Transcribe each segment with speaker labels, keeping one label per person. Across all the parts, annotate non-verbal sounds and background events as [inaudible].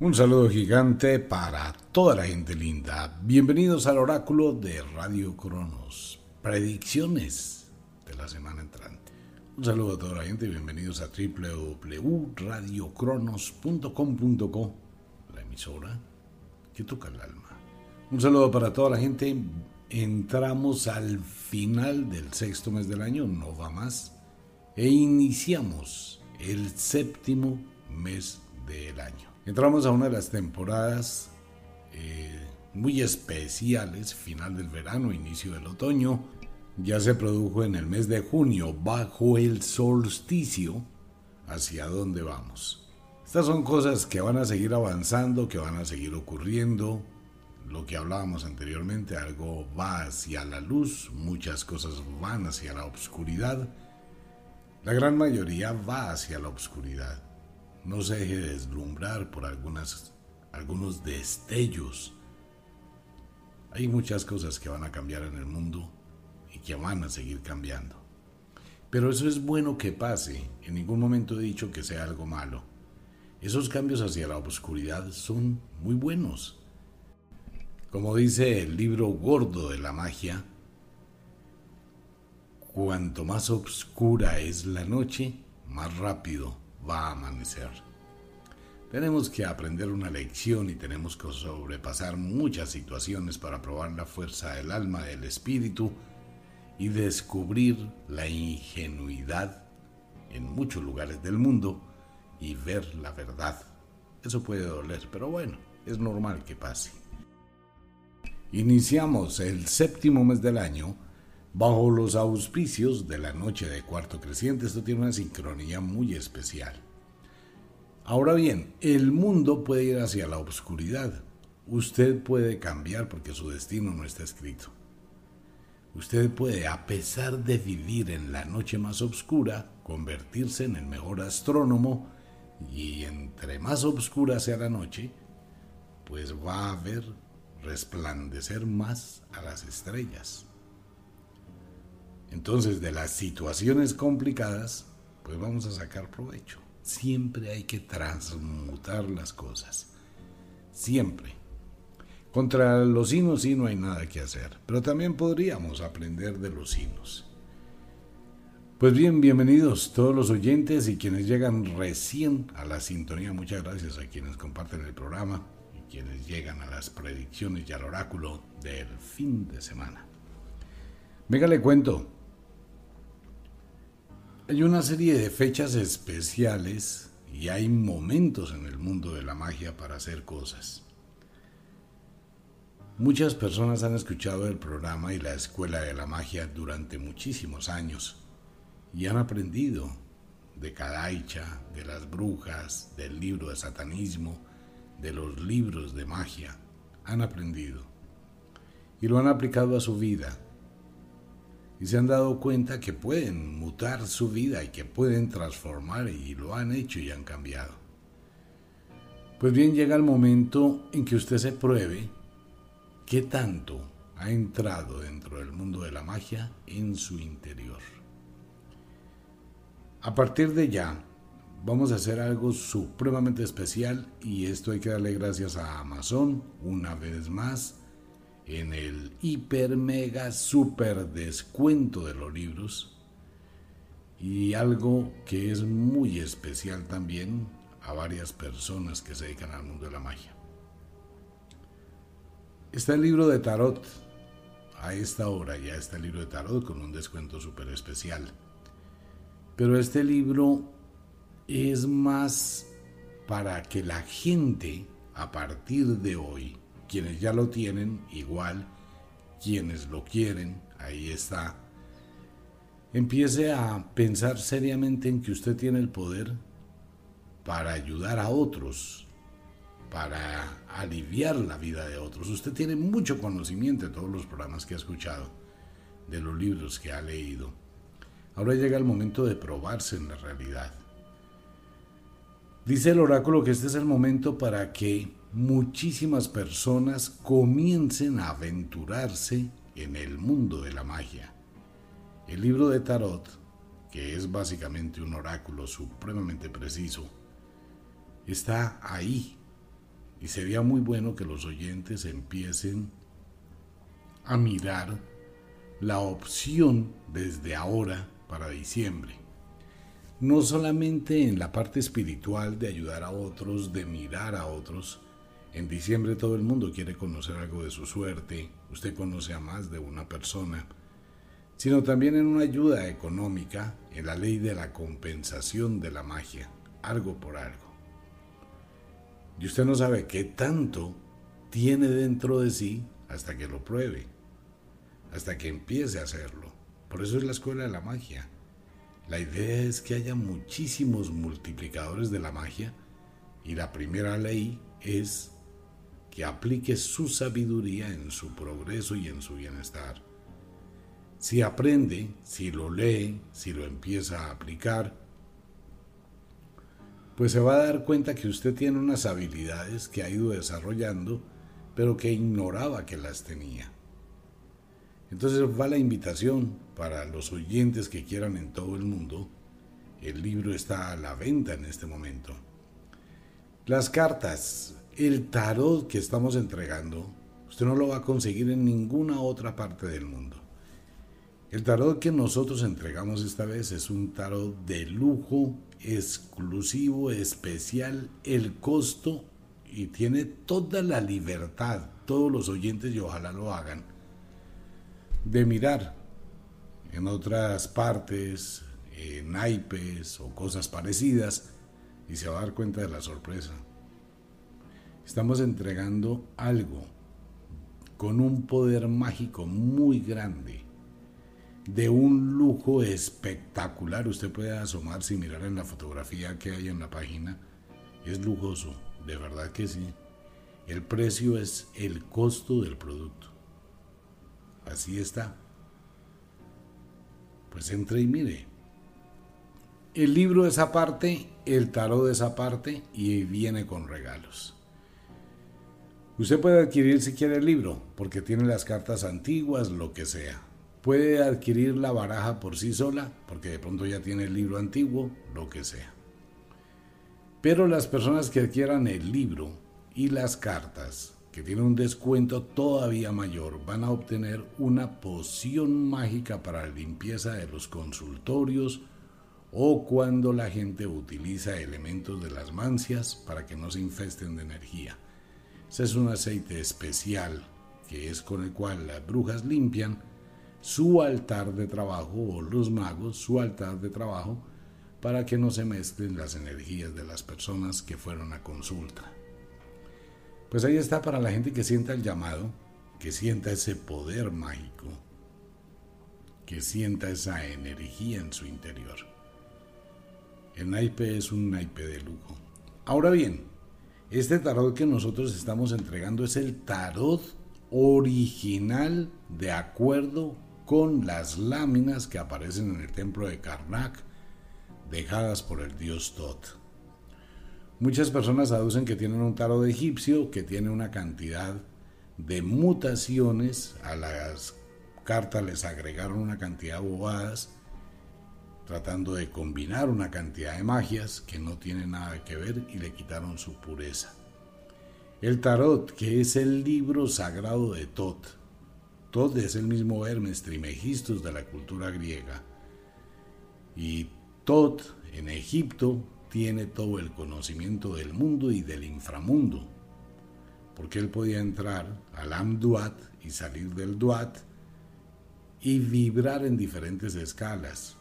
Speaker 1: Un saludo gigante para toda la gente linda. Bienvenidos al oráculo de Radio Cronos. Predicciones de la semana entrante. Un saludo a toda la gente y bienvenidos a www.radiocronos.com.co, la emisora que toca el alma. Un saludo para toda la gente. Entramos al final del sexto mes del año, no va más, e iniciamos el séptimo mes del año. Entramos a una de las temporadas eh, muy especiales, final del verano, inicio del otoño. Ya se produjo en el mes de junio, bajo el solsticio, hacia dónde vamos. Estas son cosas que van a seguir avanzando, que van a seguir ocurriendo. Lo que hablábamos anteriormente, algo va hacia la luz, muchas cosas van hacia la oscuridad. La gran mayoría va hacia la oscuridad. No se deje deslumbrar por algunas, algunos destellos. Hay muchas cosas que van a cambiar en el mundo y que van a seguir cambiando. Pero eso es bueno que pase. En ningún momento he dicho que sea algo malo. Esos cambios hacia la oscuridad son muy buenos. Como dice el libro gordo de la magia, cuanto más oscura es la noche, más rápido va a amanecer. Tenemos que aprender una lección y tenemos que sobrepasar muchas situaciones para probar la fuerza del alma, del espíritu y descubrir la ingenuidad en muchos lugares del mundo y ver la verdad. Eso puede doler, pero bueno, es normal que pase. Iniciamos el séptimo mes del año bajo los auspicios de la noche de cuarto creciente. Esto tiene una sincronía muy especial. Ahora bien, el mundo puede ir hacia la oscuridad. Usted puede cambiar porque su destino no está escrito. Usted puede, a pesar de vivir en la noche más oscura, convertirse en el mejor astrónomo y entre más oscura sea la noche, pues va a ver resplandecer más a las estrellas. Entonces, de las situaciones complicadas, pues vamos a sacar provecho. Siempre hay que transmutar las cosas. Siempre. Contra los sinos sí no hay nada que hacer, pero también podríamos aprender de los sinos. Pues bien, bienvenidos todos los oyentes y quienes llegan recién a la sintonía. Muchas gracias a quienes comparten el programa y quienes llegan a las predicciones y al oráculo del fin de semana. Venga, le cuento. Hay una serie de fechas especiales y hay momentos en el mundo de la magia para hacer cosas. Muchas personas han escuchado el programa y la escuela de la magia durante muchísimos años y han aprendido de Kadaicha, de las brujas, del libro de satanismo, de los libros de magia. Han aprendido y lo han aplicado a su vida y se han dado cuenta que pueden mutar su vida y que pueden transformar y lo han hecho y han cambiado. Pues bien, llega el momento en que usted se pruebe qué tanto ha entrado dentro del mundo de la magia en su interior. A partir de ya, vamos a hacer algo supremamente especial y esto hay que darle gracias a Amazon una vez más en el hiper mega super descuento de los libros y algo que es muy especial también a varias personas que se dedican al mundo de la magia. Está el libro de tarot. A esta hora ya está el libro de tarot con un descuento súper especial. Pero este libro es más para que la gente a partir de hoy quienes ya lo tienen, igual, quienes lo quieren, ahí está. Empiece a pensar seriamente en que usted tiene el poder para ayudar a otros, para aliviar la vida de otros. Usted tiene mucho conocimiento de todos los programas que ha escuchado, de los libros que ha leído. Ahora llega el momento de probarse en la realidad. Dice el oráculo que este es el momento para que muchísimas personas comiencen a aventurarse en el mundo de la magia. El libro de Tarot, que es básicamente un oráculo supremamente preciso, está ahí Y sería muy bueno que los oyentes empiecen a mirar la opción desde ahora para diciembre. No solamente en la parte espiritual de ayudar a otros, de mirar a otros. En diciembre todo el mundo quiere conocer algo de su suerte, usted conoce a más de una persona, sino también en una ayuda económica, en la ley de la compensación de la magia, algo por algo. Y usted no sabe qué tanto tiene dentro de sí hasta que lo pruebe, hasta que empiece a hacerlo. Por eso es la escuela de la magia. La idea es que haya muchísimos multiplicadores de la magia y la primera ley es que aplique su sabiduría en su progreso y en su bienestar. Si aprende, si lo lee, si lo empieza a aplicar, pues se va a dar cuenta que usted tiene unas habilidades que ha ido desarrollando, pero que ignoraba que las tenía. Entonces va la invitación para los oyentes que quieran en todo el mundo. El libro está a la venta en este momento. Las cartas, el tarot que estamos entregando, usted no lo va a conseguir en ninguna otra parte del mundo. El tarot que nosotros entregamos esta vez es un tarot de lujo, exclusivo, especial, el costo y tiene toda la libertad, todos los oyentes y ojalá lo hagan, de mirar en otras partes, en naipes o cosas parecidas y se va a dar cuenta de la sorpresa. Estamos entregando algo con un poder mágico muy grande de un lujo espectacular. Usted puede asomarse y mirar en la fotografía que hay en la página. Es lujoso, de verdad que sí. El precio es el costo del producto. Así está. Pues entre y mire. El libro es aparte, el tarot es aparte y viene con regalos. Usted puede adquirir si quiere el libro, porque tiene las cartas antiguas, lo que sea Puede adquirir la baraja por sí sola, porque de pronto ya tiene el libro antiguo, lo que sea. Pero las personas que adquieran el libro y las cartas, que tienen un descuento todavía mayor, van a obtener una poción mágica para la limpieza de los consultorios o cuando la gente utiliza elementos de las mancias para que no se infesten de energía. Es un aceite especial que es con el cual las brujas limpian su altar de trabajo o los magos su altar de trabajo para que no se mezclen las energías de las personas que fueron a consulta. Pues ahí está para la gente que sienta el llamado, que sienta ese poder mágico, que sienta esa energía en su interior. El naipe es un naipe de lujo. Ahora bien, este tarot que nosotros estamos entregando es el tarot original de acuerdo con las láminas que aparecen en el templo de Karnak, dejadas por el dios Tot. Muchas personas aducen que tienen un tarot egipcio que tiene una cantidad de mutaciones, a las cartas les agregaron una cantidad de bobadas, tratando de combinar una cantidad de magias que no tienen nada que ver y le quitaron su pureza. El tarot, que es el libro sagrado de Tot, Tot es el mismo Hermes Trimegistus de la cultura griega. Y Tot en Egipto tiene todo el conocimiento del mundo y del inframundo, porque él podía entrar al Amduat y salir del Duat y vibrar en diferentes escalas.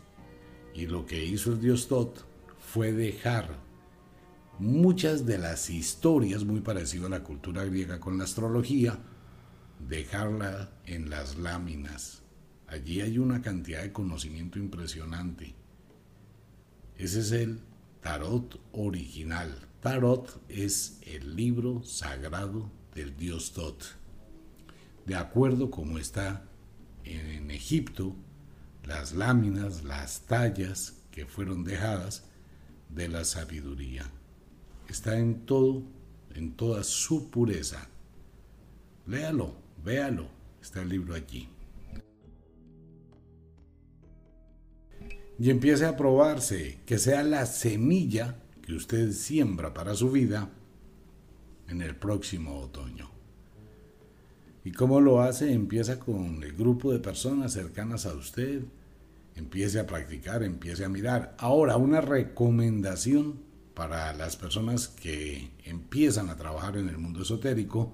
Speaker 1: Y lo que hizo el dios Tot fue dejar muchas de las historias muy parecidas a la cultura griega con la astrología, dejarla en las láminas. Allí hay una cantidad de conocimiento impresionante. Ese es el tarot original. Tarot es el libro sagrado del dios Tot. De acuerdo como está en Egipto, las láminas, las tallas que fueron dejadas de la sabiduría. Está en todo, en toda su pureza. Léalo, Véalo, está el libro allí. Y empiece a probarse, que sea la semilla que usted siembra para su vida, en el próximo otoño. ¿Y cómo lo hace? Empieza con el grupo de personas cercanas a usted, empiece a practicar, empiece a mirar. Ahora, una recomendación para las personas que empiezan a trabajar en el mundo esotérico,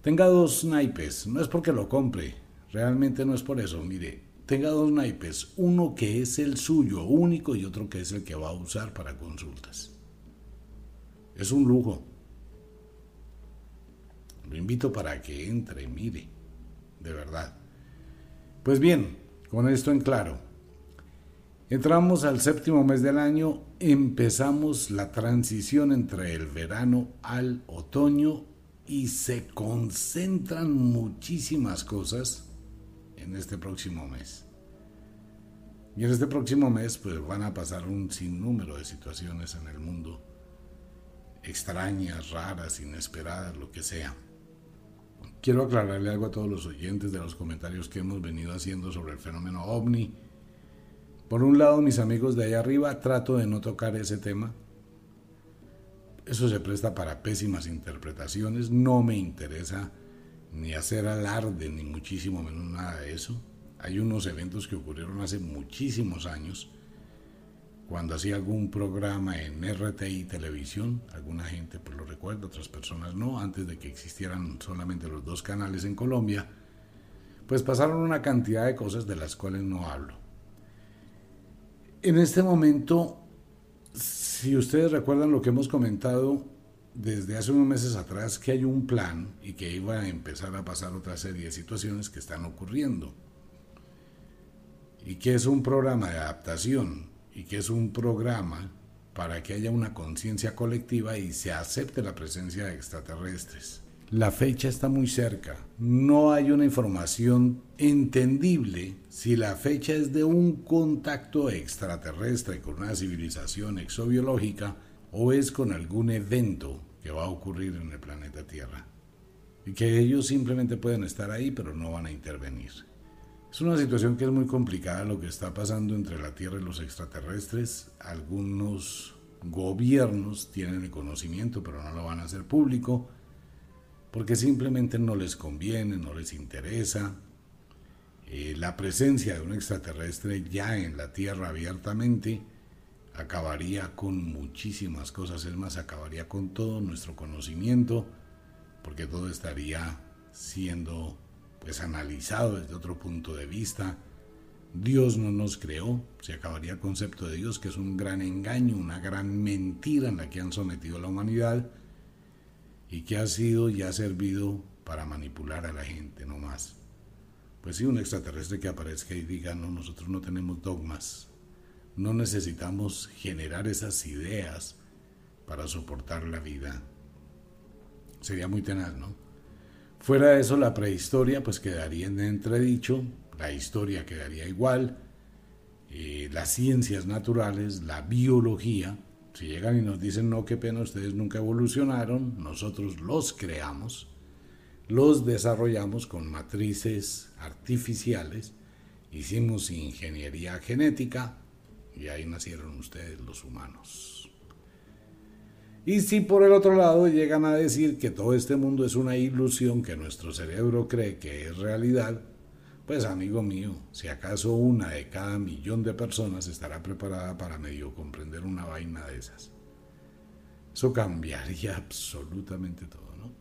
Speaker 1: tenga dos naipes, no es porque lo compre, realmente no es por eso, mire, tenga dos naipes, uno que es el suyo único y otro que es el que va a usar para consultas. Es un lujo. Lo invito para que entre, mire, de verdad. Pues bien, con esto en claro, Entramos al séptimo mes del año, empezamos la transición entre el verano al otoño y se concentran muchísimas cosas en este próximo mes. Y en este próximo mes pues van a pasar un sinnúmero de situaciones en el mundo, extrañas, raras, inesperadas, lo que sea. Quiero aclararle algo a todos los oyentes de los comentarios que hemos venido haciendo sobre el fenómeno ovni por un lado, mis amigos de allá arriba, trato de no tocar ese tema. Eso se presta para pésimas interpretaciones. No me interesa ni hacer alarde, ni muchísimo menos nada de eso. Hay unos eventos que ocurrieron hace muchísimos años, cuando hacía algún programa en RTI Televisión, alguna gente pues lo recuerda, otras personas no, antes de que existieran solamente los dos canales en Colombia, pues pasaron una cantidad de cosas de las cuales no hablo. En este momento, si ustedes recuerdan lo que hemos comentado desde hace unos meses atrás, que hay un plan y que iba a empezar a pasar otra serie de situaciones que están ocurriendo. Y que es un programa de adaptación y que es un programa para que haya una conciencia colectiva y se acepte la presencia de extraterrestres. La fecha está muy cerca. No hay una información entendible si la fecha es de un contacto extraterrestre con una civilización exobiológica o es con algún evento que va a ocurrir en el planeta Tierra. Y que ellos simplemente pueden estar ahí pero no van a intervenir. Es una situación que es muy complicada lo que está pasando entre la Tierra y los extraterrestres. Algunos gobiernos tienen el conocimiento pero no lo van a hacer público porque simplemente no les conviene, no les interesa. Eh, la presencia de un extraterrestre ya en la Tierra abiertamente acabaría con muchísimas cosas, es más, acabaría con todo nuestro conocimiento, porque todo estaría siendo pues analizado desde otro punto de vista. Dios no nos creó, se acabaría el concepto de Dios, que es un gran engaño, una gran mentira en la que han sometido a la humanidad y que ha sido y ha servido para manipular a la gente, no más. Pues si un extraterrestre que aparezca y diga, no, nosotros no tenemos dogmas, no necesitamos generar esas ideas para soportar la vida. Sería muy tenaz, ¿no? Fuera de eso, la prehistoria pues quedaría en entredicho, la historia quedaría igual, eh, las ciencias naturales, la biología, si llegan y nos dicen, no, qué pena, ustedes nunca evolucionaron, nosotros los creamos, los desarrollamos con matrices artificiales, hicimos ingeniería genética y ahí nacieron ustedes los humanos. Y si por el otro lado llegan a decir que todo este mundo es una ilusión que nuestro cerebro cree que es realidad, pues amigo mío, si acaso una de cada millón de personas estará preparada para medio comprender una vaina de esas. Eso cambiaría [laughs] absolutamente todo, ¿no?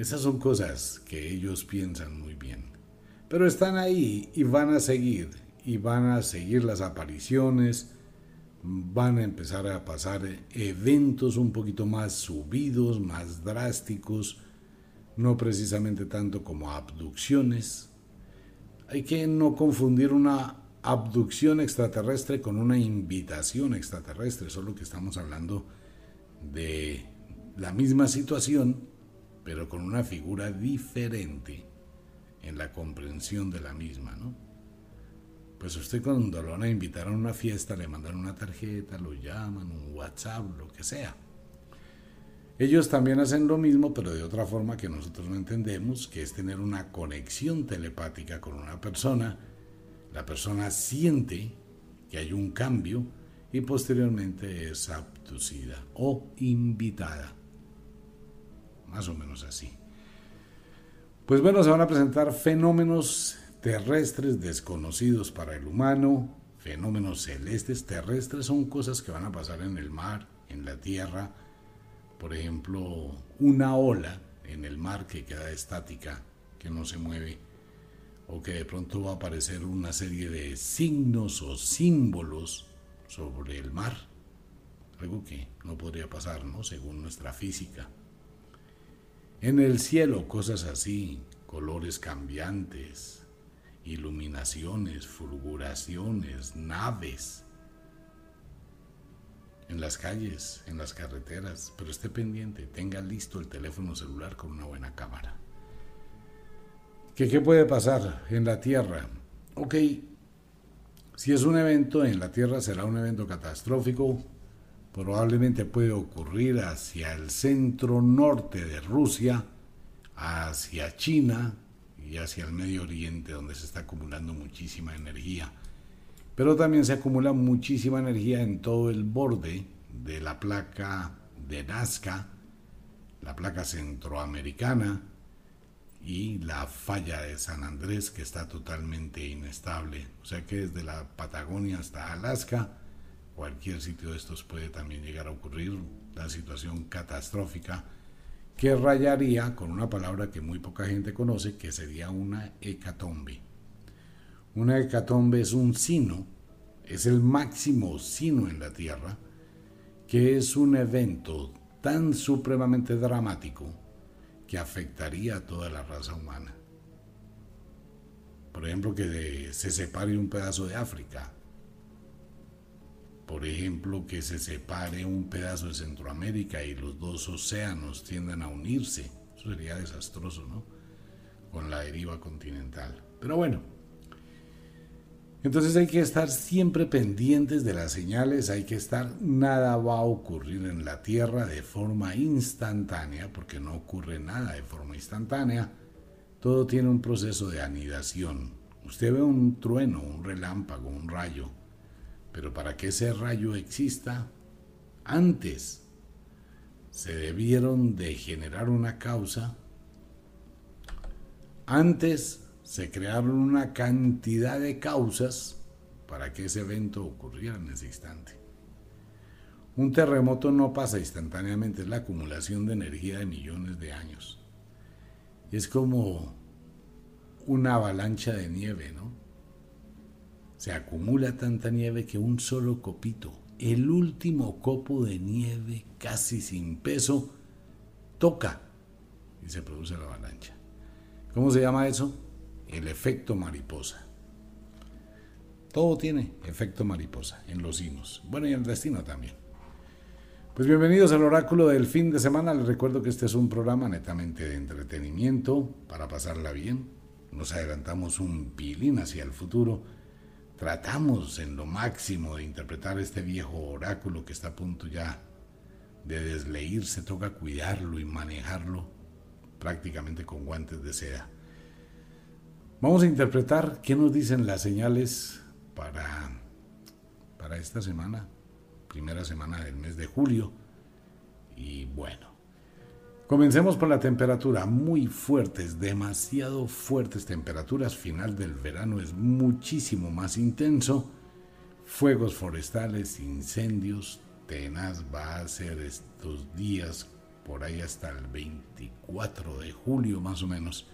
Speaker 1: Esas son cosas que ellos piensan muy bien. Pero están ahí y van a seguir, y van a seguir las apariciones, van a empezar a pasar eventos un poquito más subidos, más drásticos, no precisamente tanto como abducciones. Hay que no confundir una abducción extraterrestre con una invitación extraterrestre, solo que estamos hablando de la misma situación, pero con una figura diferente en la comprensión de la misma, ¿no? Pues usted cuando lo van a invitar a una fiesta, le mandan una tarjeta, lo llaman, un WhatsApp, lo que sea. Ellos también hacen lo mismo, pero de otra forma que nosotros no entendemos, que es tener una conexión telepática con una persona. La persona siente que hay un cambio y posteriormente es abducida o invitada. Más o menos así. Pues bueno, se van a presentar fenómenos terrestres desconocidos para el humano, fenómenos celestes terrestres son cosas que van a pasar en el mar, en la tierra, por ejemplo, una ola en el mar que queda estática, que no se mueve, o que de pronto va a aparecer una serie de signos o símbolos sobre el mar, algo que no podría pasar, ¿no? Según nuestra física. En el cielo, cosas así, colores cambiantes, iluminaciones, fulguraciones, naves. En las calles, en las carreteras, pero esté pendiente, tenga listo el teléfono celular con una buena cámara. ¿Qué, qué puede pasar en la Tierra? Ok, si es un evento en la Tierra será un evento catastrófico, probablemente puede ocurrir hacia el centro norte de Rusia, hacia China, y hacia el Medio Oriente, donde se está acumulando muchísima energía. Pero también se acumula muchísima energía en todo el borde de la placa de Nazca, la placa centroamericana y la falla de San Andrés, que está totalmente inestable. O sea que desde la Patagonia hasta Alaska, cualquier sitio de estos puede también llegar a ocurrir la situación catastrófica que rayaría con una palabra que muy poca gente conoce, que sería una hecatombe. Una hecatombe es un sino, es el máximo sino en la Tierra, que es un evento tan supremamente dramático que afectaría a toda la raza humana. Por ejemplo, que se separe un pedazo de África, por ejemplo, que se separe un pedazo de Centroamérica y los dos océanos tiendan a unirse. Eso sería desastroso, ¿no? Con la deriva continental. Pero bueno, entonces hay que estar siempre pendientes de las señales, hay que estar, nada va a ocurrir en la Tierra de forma instantánea, porque no ocurre nada de forma instantánea. Todo tiene un proceso de anidación. Usted ve un trueno, un relámpago, un rayo, pero para que ese rayo exista, antes se debieron de generar una causa, antes se crearon una cantidad de causas para que ese evento ocurriera en ese instante. Un terremoto no pasa instantáneamente, es la acumulación de energía de millones de años. Es como una avalancha de nieve, ¿no? Se acumula tanta nieve que un solo copito, el último copo de nieve casi sin peso, toca y se produce la avalancha. ¿Cómo se llama eso? El efecto mariposa. Todo tiene efecto mariposa en los hinos. Bueno, y en el destino también. Pues bienvenidos al oráculo del fin de semana. Les recuerdo que este es un programa netamente de entretenimiento para pasarla bien. Nos adelantamos un pilín hacia el futuro tratamos en lo máximo de interpretar este viejo oráculo que está a punto ya de desleírse, toca cuidarlo y manejarlo prácticamente con guantes de seda. Vamos a interpretar qué nos dicen las señales para, para esta semana, primera semana del mes de julio. Y bueno, Comencemos por la temperatura, muy fuertes, demasiado fuertes temperaturas, final del verano es muchísimo más intenso, fuegos forestales, incendios, tenaz va a ser estos días por ahí hasta el 24 de julio más o menos.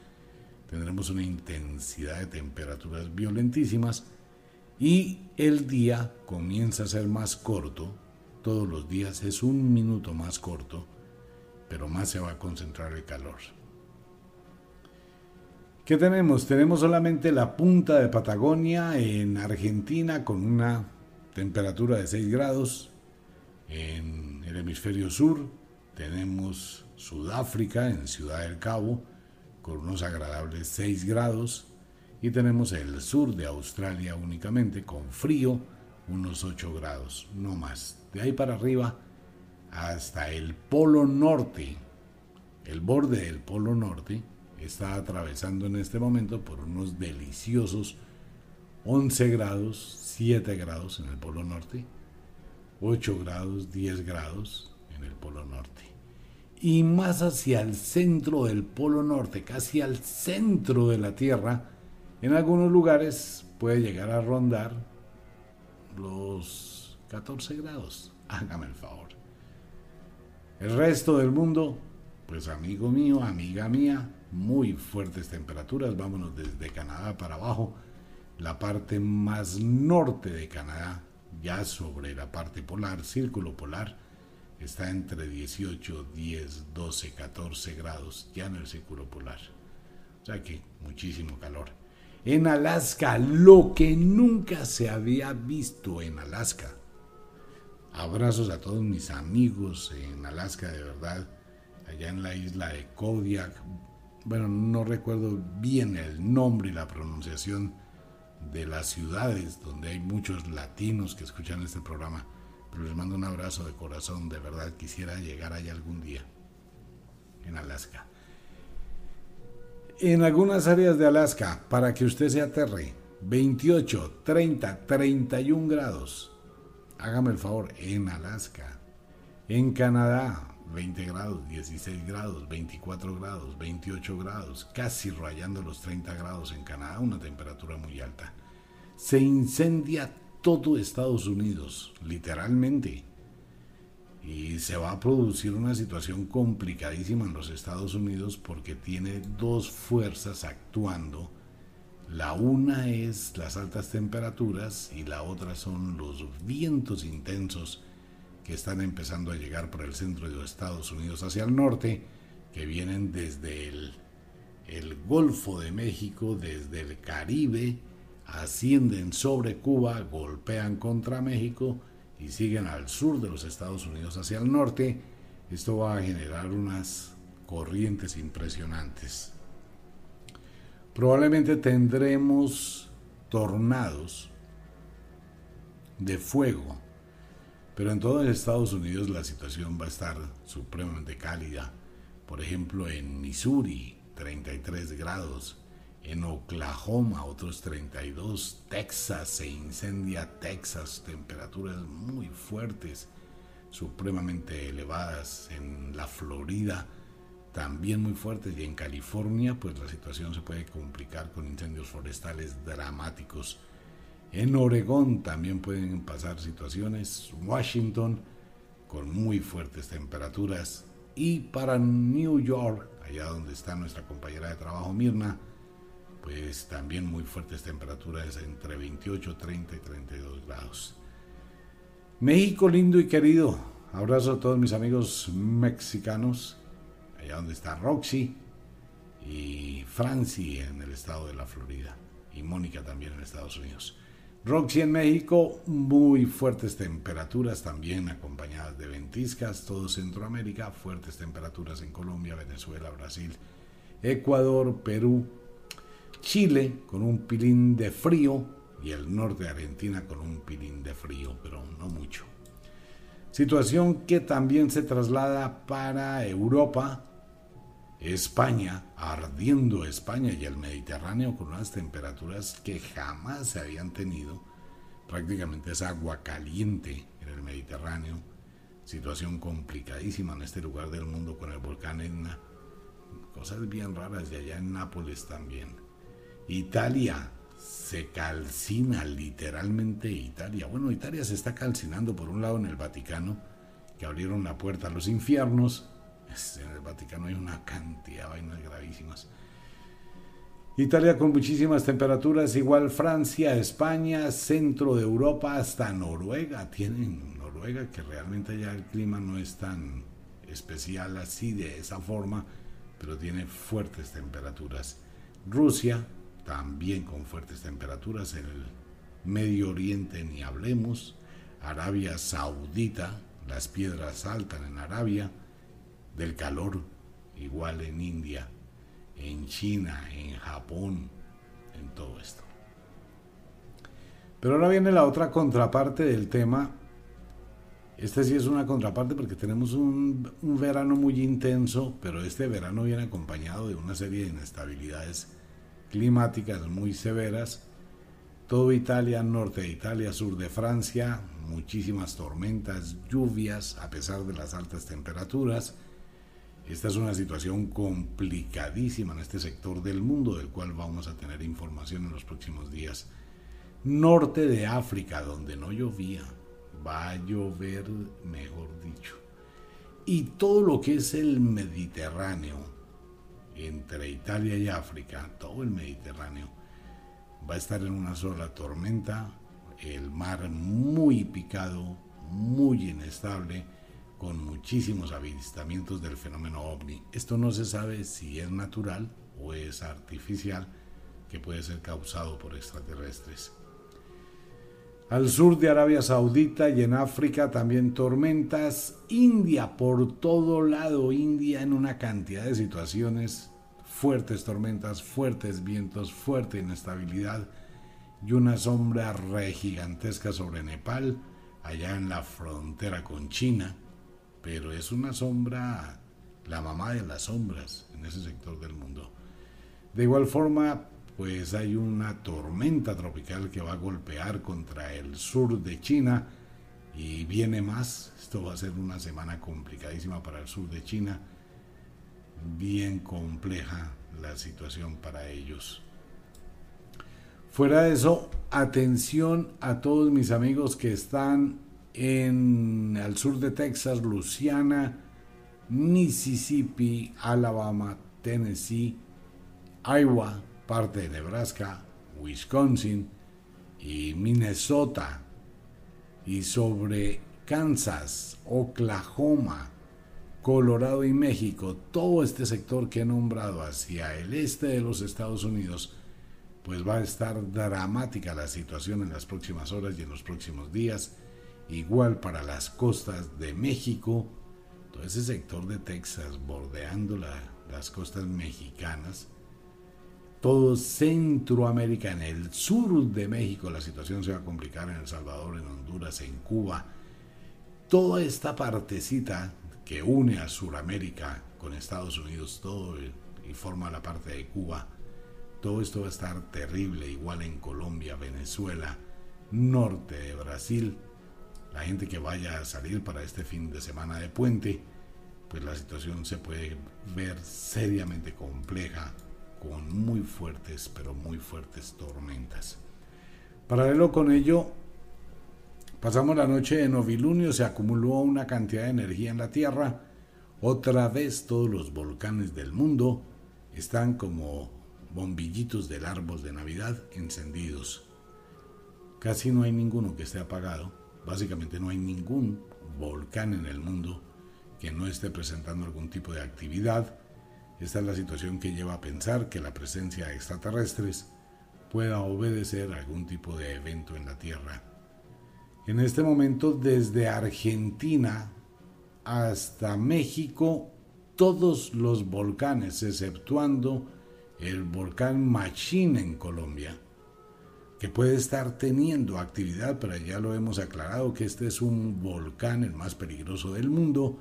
Speaker 1: Tendremos una intensidad de temperaturas violentísimas y el día comienza a ser más corto, todos los días es un minuto más corto pero más se va a concentrar el calor. ¿Qué tenemos? Tenemos solamente la punta de Patagonia en Argentina con una temperatura de 6 grados. En el hemisferio sur tenemos Sudáfrica en Ciudad del Cabo con unos agradables 6 grados. Y tenemos el sur de Australia únicamente con frío, unos 8 grados, no más. De ahí para arriba hasta el Polo Norte. El borde del Polo Norte está atravesando en este momento por unos deliciosos 11 grados, 7 grados en el Polo Norte. 8 grados, 10 grados en el Polo Norte. Y más hacia el centro del Polo Norte, casi al centro de la Tierra, en algunos lugares puede llegar a rondar los 14 grados. Hágame el favor. El resto del mundo, pues amigo mío, amiga mía, muy fuertes temperaturas. Vámonos desde Canadá para abajo. La parte más norte de Canadá, ya sobre la parte polar, círculo polar, está entre 18, 10, 12, 14 grados, ya en el círculo polar. O sea que muchísimo calor. En Alaska, lo que nunca se había visto en Alaska. Abrazos a todos mis amigos en Alaska, de verdad, allá en la isla de Kodiak. Bueno, no recuerdo bien el nombre y la pronunciación de las ciudades donde hay muchos latinos que escuchan este programa, pero les mando un abrazo de corazón, de verdad quisiera llegar allá algún día, en Alaska. En algunas áreas de Alaska, para que usted se aterre, 28, 30, 31 grados. Hágame el favor, en Alaska. En Canadá, 20 grados, 16 grados, 24 grados, 28 grados, casi rayando los 30 grados en Canadá, una temperatura muy alta. Se incendia todo Estados Unidos, literalmente. Y se va a producir una situación complicadísima en los Estados Unidos porque tiene dos fuerzas actuando. La una es las altas temperaturas y la otra son los vientos intensos que están empezando a llegar por el centro de los Estados Unidos hacia el norte, que vienen desde el, el Golfo de México, desde el Caribe, ascienden sobre Cuba, golpean contra México y siguen al sur de los Estados Unidos hacia el norte. Esto va a generar unas corrientes impresionantes. Probablemente tendremos tornados de fuego pero en todos Estados Unidos la situación va a estar supremamente cálida. Por ejemplo, en Missouri, 33 grados. En Oklahoma, otros 32. Texas, se incendia Texas, temperaturas muy fuertes, supremamente elevadas. En la Florida, también muy fuertes. Y en California, pues la situación se puede complicar con incendios forestales dramáticos en Oregón también pueden pasar situaciones. Washington con muy fuertes temperaturas. Y para New York, allá donde está nuestra compañera de trabajo Mirna, pues también muy fuertes temperaturas entre 28, 30 y 32 grados. México lindo y querido. Abrazo a todos mis amigos mexicanos, allá donde está Roxy y Franci en el estado de la Florida y Mónica también en Estados Unidos. Roxy en México, muy fuertes temperaturas también acompañadas de ventiscas, todo Centroamérica, fuertes temperaturas en Colombia, Venezuela, Brasil, Ecuador, Perú, Chile con un pilín de frío y el norte de Argentina con un pilín de frío, pero no mucho. Situación que también se traslada para Europa, España, ardiendo España y el Mediterráneo con unas temperaturas que jamás se habían tenido. Prácticamente es agua caliente en el Mediterráneo. Situación complicadísima en este lugar del mundo con el volcán Etna. Cosas bien raras y allá en Nápoles también. Italia se calcina literalmente Italia. Bueno, Italia se está calcinando por un lado en el Vaticano, que abrieron la puerta a los infiernos en el Vaticano hay una cantidad de vainas gravísimas. Italia con muchísimas temperaturas, igual Francia, España, centro de Europa, hasta Noruega. Tienen Noruega que realmente ya el clima no es tan especial así de esa forma, pero tiene fuertes temperaturas. Rusia también con fuertes temperaturas, el Medio Oriente ni hablemos, Arabia Saudita, las piedras saltan en Arabia, del calor, igual en India, en China, en Japón, en todo esto. Pero ahora viene la otra contraparte del tema. Esta sí es una contraparte porque tenemos un, un, verano muy intenso, pero este verano viene acompañado de una serie de inestabilidades climáticas muy severas. Todo Italia, norte de Italia, sur de Francia, muchísimas tormentas, lluvias, a pesar de las altas temperaturas. Esta es una situación complicadísima en este sector del mundo, del cual vamos a tener información en los próximos días. Norte de África, donde no llovía, va a llover, mejor dicho. Y todo lo que es el Mediterráneo, entre Italia y África, todo el Mediterráneo, va a estar en una sola tormenta, el mar muy picado, muy inestable, con muchísimos avistamientos del fenómeno ovni. Esto no se sabe si es natural o es artificial, que puede ser causado por extraterrestres. Al sur de Arabia Saudita y en África también tormentas. India por todo lado, India en una cantidad de situaciones, fuertes tormentas, fuertes vientos, fuerte inestabilidad y una sombra re gigantesca sobre Nepal, allá en la frontera con China. Pero es una sombra, la mamá de las sombras en ese sector del mundo. De igual forma, pues hay una tormenta tropical que va a golpear contra el sur de China y viene más. Esto va a ser una semana complicadísima para el sur de China, bien compleja la situación para ellos. Fuera de eso, atención a todos mis amigos que están en el sur de Texas, Luciana, Mississippi, Alabama, Tennessee, Iowa, parte de Nebraska, Wisconsin y Minnesota, y sobre Kansas, Oklahoma, Colorado y México, todo este sector que he nombrado hacia el este de los Estados Unidos, pues va a estar dramática la situación en las próximas horas y en los próximos días. Igual para las costas de México, todo ese sector de Texas bordeando las costas mexicanas, todo Centroamérica, en el sur de México la situación se va a complicar, en El Salvador, en Honduras, en Cuba. Toda esta partecita que une a Sudamérica con Estados Unidos, todo y forma la parte de Cuba, todo esto va a estar terrible, igual en Colombia, Venezuela, norte de Brasil. La gente que vaya a salir para este fin de semana de puente, pues la situación se puede ver seriamente compleja con muy fuertes, pero muy fuertes tormentas. Paralelo con ello, pasamos la noche de novilunio, se acumuló una cantidad de energía en la Tierra, otra vez todos los volcanes del mundo están como bombillitos del árbol de Navidad encendidos. Casi no hay ninguno que esté apagado, básicamente no hay ningún volcán en el mundo que no esté presentando algún tipo de actividad esta es la situación que lleva a pensar que la presencia de extraterrestres pueda obedecer algún tipo de evento en la Tierra. En este momento, desde Argentina hasta México, todos los volcanes, exceptuando el volcán Machín en Colombia, que puede estar teniendo actividad, pero ya lo hemos aclarado que este es un volcán el más peligroso del mundo,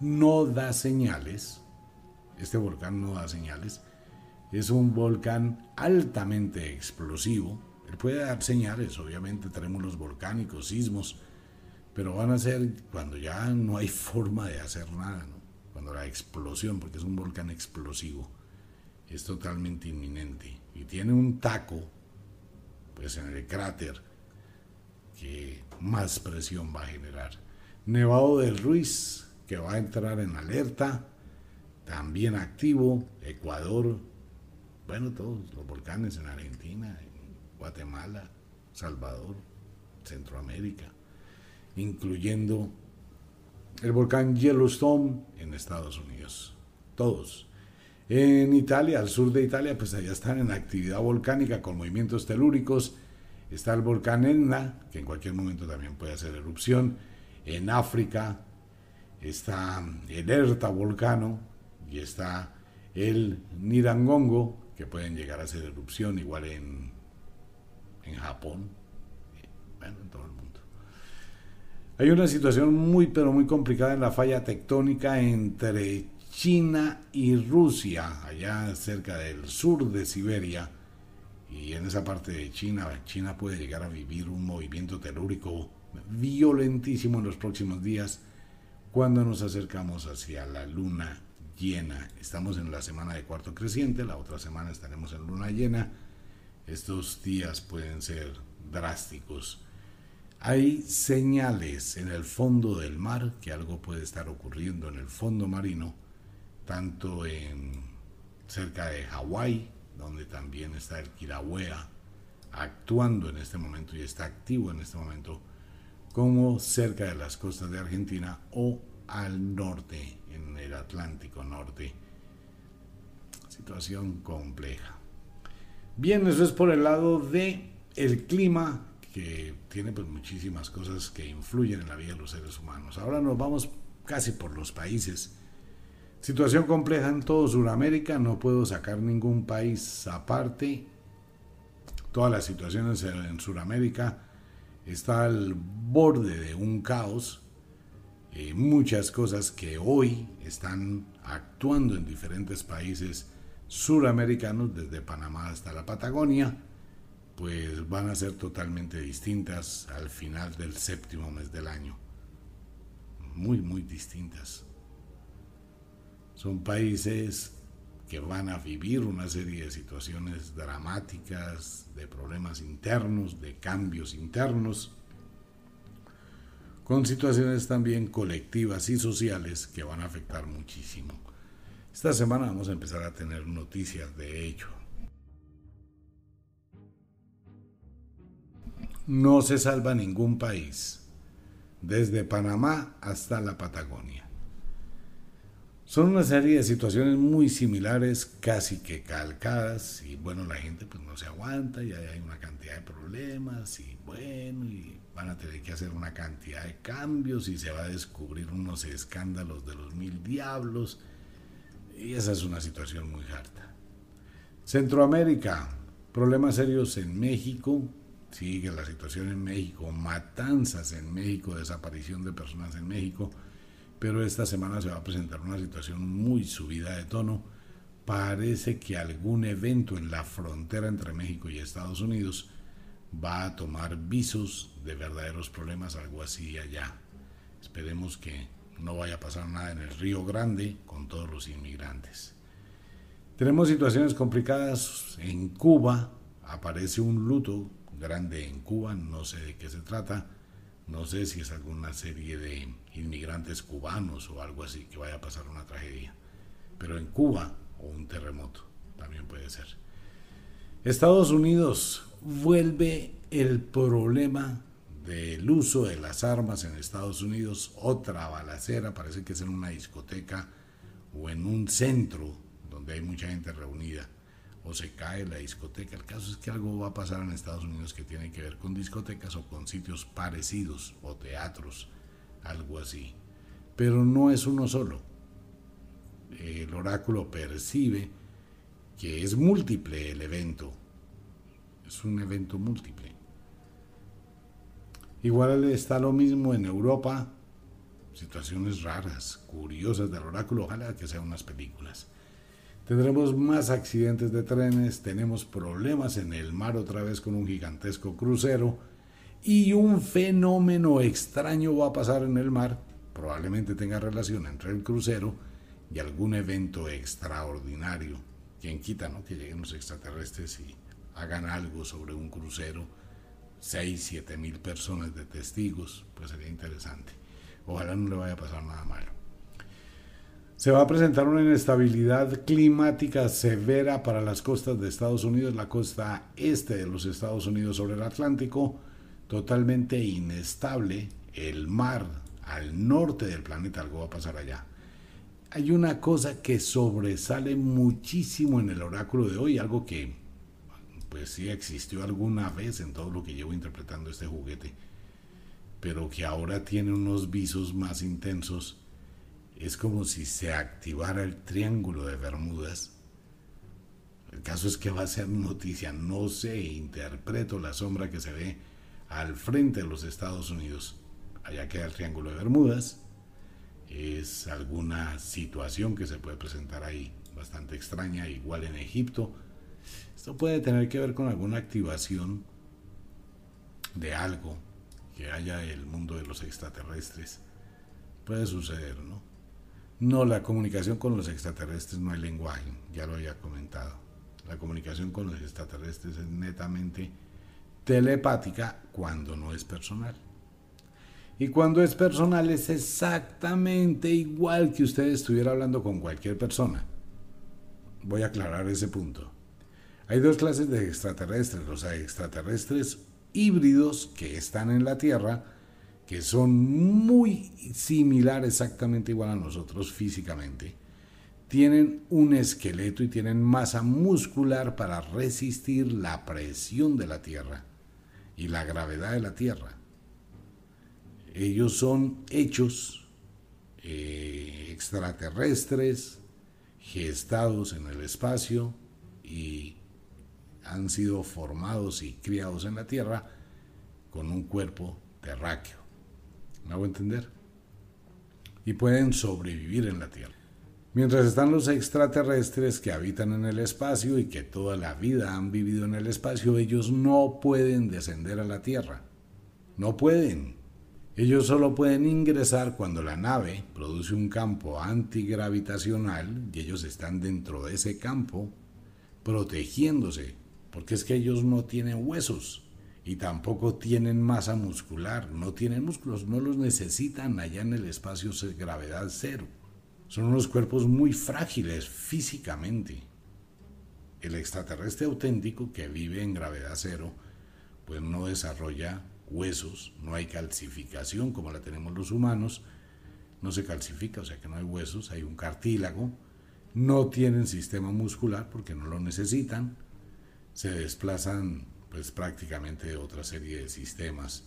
Speaker 1: no da señales este volcán no da señales. Es un volcán altamente explosivo. Él puede dar señales, obviamente trémulos volcánicos, sismos, pero van a ser cuando ya no hay [laughs] forma de hacer nada, cuando la explosión, porque es un volcán explosivo, es totalmente inminente y tiene un taco, pues en el cráter, que más presión va a generar. Nevado del Ruiz, que va a entrar en alerta, también activo, Ecuador, bueno, todos los volcanes en Argentina, en Guatemala, Salvador, Centroamérica, incluyendo el volcán Yellowstone en Estados Unidos, todos. En Italia, al sur de Italia, pues allá están en actividad volcánica con movimientos telúricos. Está el volcán Etna, que en cualquier momento también puede hacer erupción. En África está el Erta volcano, y está el Nirangongo, que pueden llegar a hacer erupción igual en, en Japón, bueno, en todo el mundo. Hay una situación muy pero muy complicada en la falla tectónica entre China y Rusia, allá cerca del sur de Siberia, y en esa parte de China, China puede llegar a vivir un movimiento telúrico violentísimo en los próximos días cuando nos acercamos hacia la luna llena. Estamos en la semana de cuarto creciente, la otra semana estaremos en luna llena. Estos días pueden ser drásticos. Hay señales en el fondo del mar que algo puede estar ocurriendo en el fondo marino, tanto en cerca de Hawái, donde también está el Kilauea actuando en este momento y está activo en este momento, como cerca de las costas de Argentina o al norte, en el Atlántico Norte. Situación compleja. Bien, eso es por el lado de el clima que tiene pues muchísimas cosas que influyen en la vida de los seres humanos. Ahora nos vamos casi por los países. Situación compleja en todo Sudamérica, no puedo sacar ningún país aparte. Todas las situaciones en Sudamérica está al borde de un caos. Eh, muchas cosas que hoy están actuando en diferentes países suramericanos, desde Panamá hasta la Patagonia, pues van a ser totalmente distintas al final del séptimo mes del año. Muy, muy distintas. Son países que van a vivir una serie de situaciones dramáticas, de problemas internos, de cambios internos, con situaciones también colectivas y sociales que van a afectar muchísimo. Esta semana vamos a empezar a tener noticias de ello. no se salva ningún país, desde Panamá hasta la Patagonia. Son una serie de situaciones muy similares, casi que calcadas, y bueno, la gente pues no se aguanta, y hay una cantidad de problemas, y bueno, y van a tener que hacer una cantidad de cambios, y se va a descubrir unos escándalos de los mil diablos, y esa es una situación muy harta. Centroamérica, problemas serios en México, sigue la situación en México, matanzas en México, desaparición de personas en México, pero esta semana se va a presentar una situación muy subida de tono. Parece que algún evento en la frontera entre México y Estados Unidos va a tomar visos de verdaderos problemas, algo así allá. Esperemos que no vaya a pasar nada en el Río Grande con todos los inmigrantes. Tenemos situaciones complicadas en Cuba, aparece un luto grande en Cuba, no sé de qué se trata, no sé si es alguna serie de inmigrantes cubanos o algo así que vaya a pasar una tragedia, pero en Cuba o un terremoto también puede ser. Estados Unidos vuelve el problema del uso de las armas en Estados Unidos, otra balacera, parece que es en una discoteca o en un centro donde hay mucha gente reunida o se cae la discoteca. El caso es que algo va a pasar en Estados Unidos que tiene que ver con discotecas o con sitios parecidos o teatros, algo así. Pero no es uno solo. El oráculo percibe que es múltiple el evento. Es un evento múltiple. Igual está lo mismo en Europa. Situaciones raras, curiosas del oráculo. Ojalá que sean unas películas. Tendremos más accidentes de trenes, tenemos problemas en el mar otra vez con un gigantesco crucero y un fenómeno extraño va a pasar en el mar, probablemente tenga relación entre el crucero y algún evento extraordinario. Quien quita, ¿no? Que lleguen los extraterrestres y hagan algo sobre un crucero, 6, 7 mil personas de testigos, pues sería interesante. Ojalá no le vaya a pasar nada malo. Se va a presentar una inestabilidad climática severa para las costas de Estados Unidos, la costa este de los Estados Unidos sobre el Atlántico, totalmente inestable. El mar al norte del planeta, algo va a pasar allá. Hay una cosa que sobresale muchísimo en el oráculo de hoy, algo que pues sí existió alguna vez en todo lo que llevo interpretando este juguete, pero que ahora tiene unos visos más intensos es como si se activara el triángulo de Bermudas. El caso es que va a ser noticia, no sé, interpreto la sombra que se ve al frente de los Estados Unidos. Allá queda el triángulo de Bermudas. Es alguna situación que se puede presentar ahí bastante extraña, igual en Egipto. Esto puede tener que ver con alguna activación de algo que haya el mundo de los extraterrestres. Puede suceder, ¿no? No, la comunicación con los extraterrestres no hay lenguaje, ya lo había comentado. La comunicación con los extraterrestres es netamente telepática cuando no es personal. Y cuando es personal es exactamente igual que usted estuviera hablando con cualquier persona. Voy a aclarar ese punto. Hay dos clases de extraterrestres, los extraterrestres híbridos que están en la Tierra, que son muy similares, exactamente igual a nosotros físicamente. Tienen un esqueleto y tienen masa muscular para resistir la presión de la Tierra y la gravedad de la Tierra. Ellos son hechos eh, extraterrestres, gestados en el espacio y han sido formados y criados en la Tierra con un cuerpo terráqueo. ¿Me entender? Y pueden sobrevivir en la Tierra. Mientras están los extraterrestres que habitan en el espacio y que toda la vida han vivido en el espacio, ellos no pueden descender a la Tierra. No pueden. Ellos solo pueden ingresar cuando la nave produce un campo antigravitacional y ellos están dentro de ese campo protegiéndose, porque es que ellos no tienen huesos y tampoco tienen masa muscular, no tienen músculos, no los necesitan allá en el espacio de gravedad cero. Son unos cuerpos muy frágiles físicamente. El extraterrestre auténtico que vive en gravedad cero, pues no desarrolla huesos, no hay calcificación como la tenemos los humanos, no se calcifica, o sea que no hay huesos, hay un cartílago, no tienen sistema muscular porque no lo necesitan, se desplazan pues prácticamente otra serie de sistemas.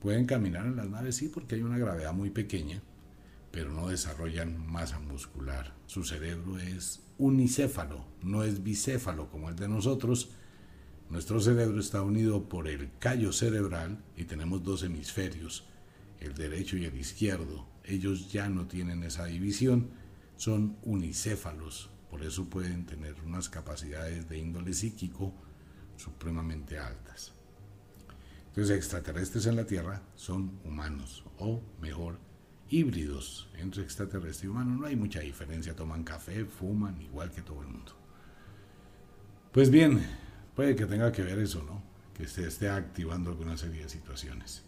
Speaker 1: Pueden caminar en las naves, sí, porque hay una gravedad muy pequeña, pero no desarrollan masa muscular. Su cerebro es unicéfalo, no es bicéfalo como el de nosotros, nuestro cerebro está unido por el callo cerebral y tenemos dos hemisferios, el derecho y el izquierdo. Ellos ya no tienen esa división, son unicéfalos, por eso pueden tener unas capacidades de índole psíquico supremamente altas. Entonces, extraterrestres en la Tierra son humanos, o mejor, híbridos entre extraterrestre y humano. No hay mucha diferencia, toman café, fuman, igual que todo el mundo. Pues bien, Puede que tenga que ver eso, ¿no? Que se esté activando alguna serie de situaciones.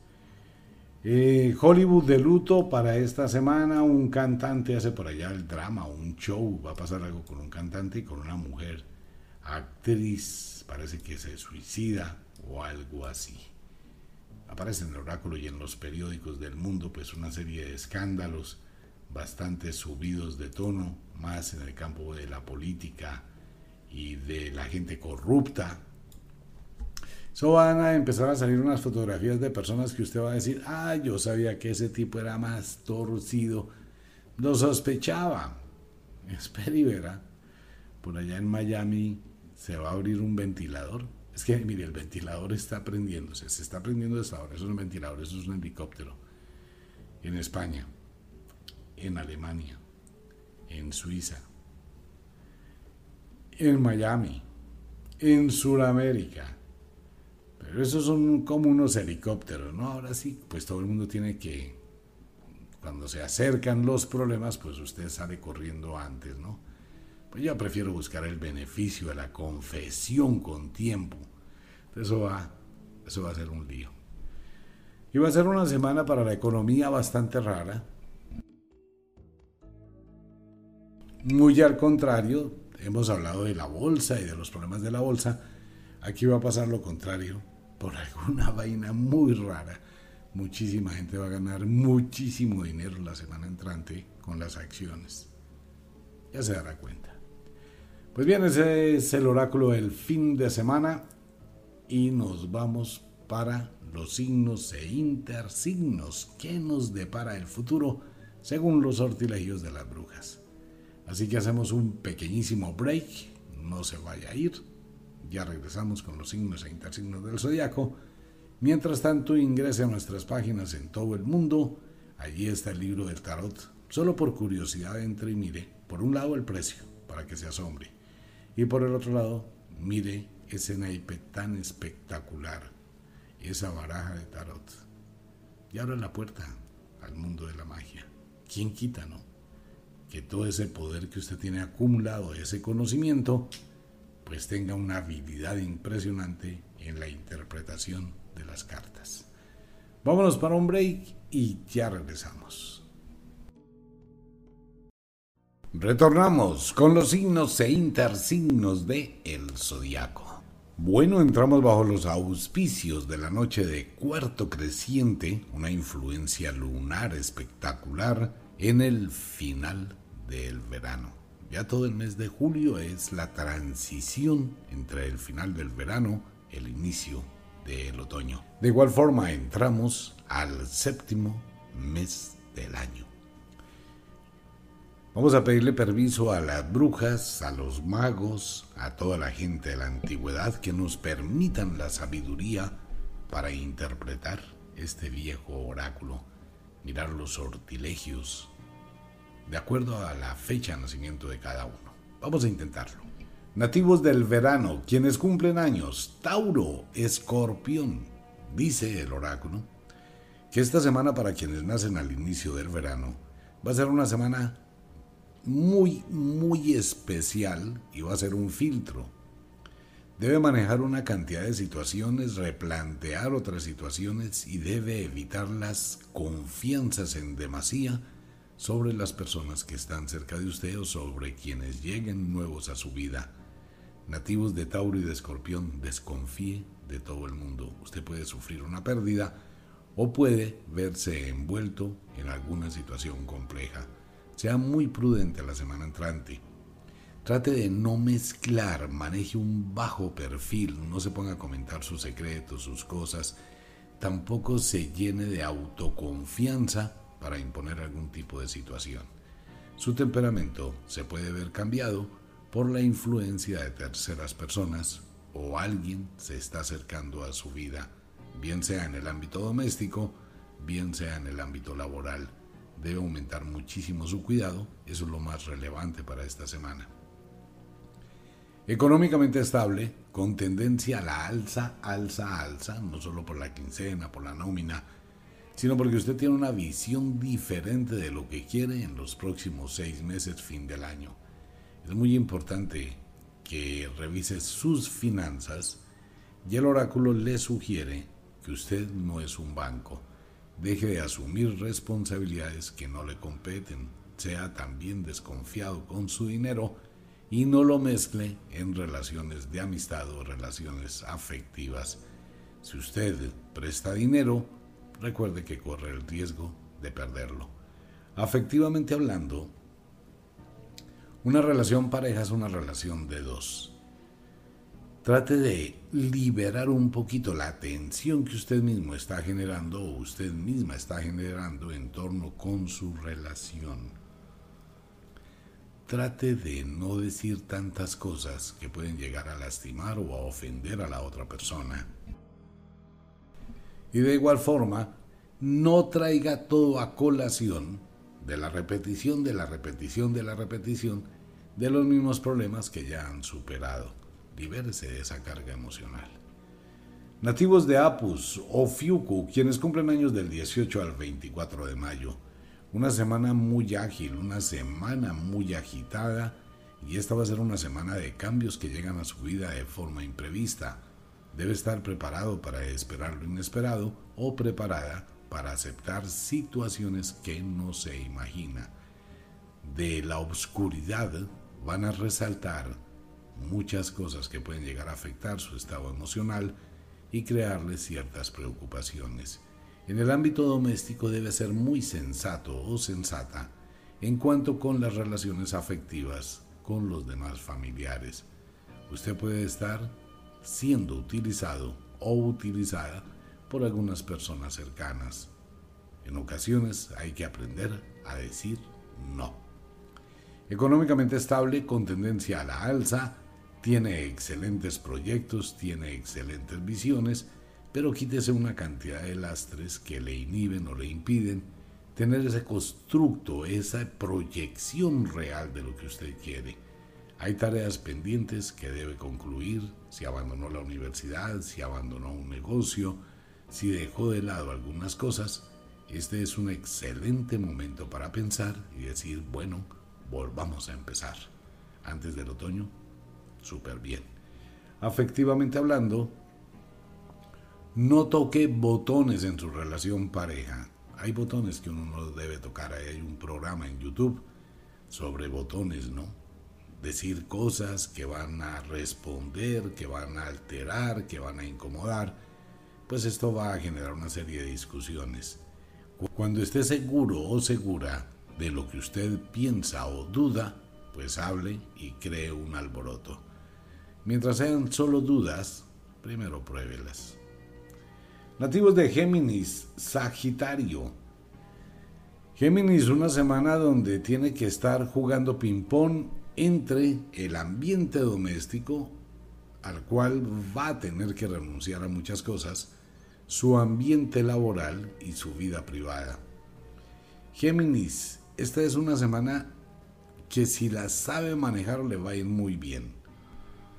Speaker 1: Eh, Hollywood de luto para esta semana. Un cantante hace por allá el drama, un show. Va a pasar algo con un cantante y con una mujer. Actriz, parece que se suicida o algo así. Aparece en el oráculo y en los periódicos del mundo, pues una serie de escándalos bastante subidos de tono, más en el campo de la política, y de la gente corrupta. Eso van a empezar a salir unas fotografías de personas que usted va a decir, ah, yo sabía que ese tipo era más torcido. Lo sospechaba. [laughs] Espera y verá. Por allá en Miami se va a abrir un ventilador. Es que, mire, el ventilador está prendiéndose. Se está prendiendo desde ahora. Eso es un ventilador, eso es un helicóptero. En España, en Alemania, en Suiza, en Miami, en Sudamérica. Pero esos son como unos helicópteros, ¿no? Ahora sí, pues todo el mundo tiene que, cuando se acercan los problemas, pues usted sale corriendo antes, ¿no? Pues yo prefiero buscar el beneficio de la confesión con tiempo. Eso va, eso va a ser un lío. Y va a ser una semana para la economía bastante rara. Muy al contrario, hemos hablado de la bolsa y de los problemas de la bolsa, aquí va a pasar lo contrario, por alguna [laughs] vaina muy rara. Muchísima gente va a ganar muchísimo dinero la semana entrante con las acciones. Ya se dará cuenta. Pues bien, ese es el oráculo del fin de semana y nos vamos para los signos e intersignos que nos depara el futuro según los sortilegios de las brujas. Así que hacemos un pequeñísimo break, no se vaya a ir, ya regresamos con los signos e intersignos del zodiaco. Mientras tanto, ingrese a nuestras páginas en todo el mundo, allí está el libro del tarot. Solo por curiosidad entre y mire, por un lado el precio, para que se asombre, y por el otro lado, mire ese naipe tan espectacular, esa baraja de tarot, y abre la puerta al mundo de la magia. ¿Quién quita, no? Que todo ese poder que usted tiene acumulado, ese conocimiento, pues tenga una habilidad impresionante en la interpretación de las cartas. Vámonos para un break y ya regresamos. Retornamos con los signos e intersignos de el zodiaco. Bueno, entramos bajo los auspicios de la noche de cuarto creciente, una influencia lunar espectacular en el final del verano. Ya todo el mes de julio es la transición entre el final del verano, el inicio del otoño. De igual forma, entramos al séptimo mes del año. Vamos a pedirle permiso a las brujas, a los magos, a toda la gente de la antigüedad que nos permitan la sabiduría para interpretar este viejo oráculo, mirar los sortilegios, de acuerdo a la fecha de nacimiento de cada uno. Vamos a intentarlo. Nativos del verano, quienes cumplen años, Tauro, Escorpión, dice el oráculo, que esta semana para quienes nacen al inicio del verano va a ser una semana muy, muy especial y va a ser un filtro. Debe manejar una cantidad de situaciones, replantear otras situaciones y debe evitar las confianzas en demasía sobre las personas que están cerca de usted o sobre quienes lleguen nuevos a su vida. Nativos de Tauro y de Escorpión, desconfíe de todo el mundo. Usted puede sufrir una pérdida o puede verse envuelto en alguna situación compleja. Sea muy prudente la semana entrante. Trate de no mezclar, maneje un bajo perfil, no se ponga a comentar sus secretos, sus cosas. Tampoco se llene de autoconfianza para imponer algún tipo de situación. Su temperamento se puede ver cambiado por la influencia de terceras personas o alguien se está acercando a su vida, bien sea en el ámbito doméstico, bien sea en el ámbito laboral debe aumentar muchísimo su cuidado, eso es lo más relevante para esta semana. Económicamente estable, con tendencia a la alza, alza, alza, no solo por la quincena, por la nómina, sino porque usted tiene una visión diferente de lo que quiere en los próximos seis meses, fin del año. Es muy importante que revise sus finanzas y el oráculo le sugiere que usted no es un banco Deje de asumir responsabilidades que no le competen, sea también desconfiado con su dinero y no lo mezcle en relaciones de amistad o relaciones afectivas. Si usted presta dinero, recuerde que corre el riesgo de perderlo. Afectivamente hablando, una relación pareja es una relación de dos trate de liberar un poquito la tensión que usted mismo está generando o usted misma está generando en torno con su relación. Trate de no decir tantas cosas que pueden llegar a lastimar o a ofender a la otra persona. Y de igual forma, no traiga todo a colación de la repetición de la repetición de la repetición de los mismos problemas que ya han superado libérese de esa carga emocional. Nativos de Apus o Fiuku, quienes cumplen años del 18 al 24 de mayo. Una semana muy ágil, una semana muy agitada y esta va a ser una semana de cambios que llegan a su vida de forma imprevista. Debe estar preparado para esperar lo inesperado o preparada para aceptar situaciones que no se imagina. De la oscuridad van a resaltar muchas cosas que pueden llegar a afectar su estado emocional y crearle ciertas preocupaciones. En el ámbito doméstico debe ser muy sensato o sensata en cuanto con las relaciones afectivas con los demás familiares. Usted puede estar siendo utilizado o utilizada por algunas personas cercanas. En ocasiones hay que aprender a decir no. Económicamente estable con tendencia a la alza, tiene excelentes proyectos, tiene excelentes visiones, pero quítese una cantidad de lastres que le inhiben o le impiden tener ese constructo, esa proyección real de lo que usted quiere. Hay tareas pendientes que debe concluir, si abandonó la universidad, si abandonó un negocio, si dejó de lado algunas cosas. Este es un excelente momento para pensar y decir, bueno, volvamos a empezar. Antes del otoño, súper bien. Afectivamente hablando, no toque botones en su relación pareja. Hay botones que uno no debe tocar. Hay un programa en YouTube sobre botones, ¿no? decir cosas que van a responder, que van a alterar, que van a incomodar, pues esto va a generar una serie de discusiones. Cuando esté seguro o segura de lo que usted piensa o duda, pues hable y cree un alboroto. Mientras sean solo dudas, primero pruébelas. Nativos de Géminis, Sagitario. Géminis, una semana donde tiene que estar jugando ping-pong entre el ambiente doméstico, al cual va a tener que renunciar a muchas cosas, su ambiente laboral y su vida privada. Géminis, esta es una semana que si la sabe manejar le va a ir muy bien,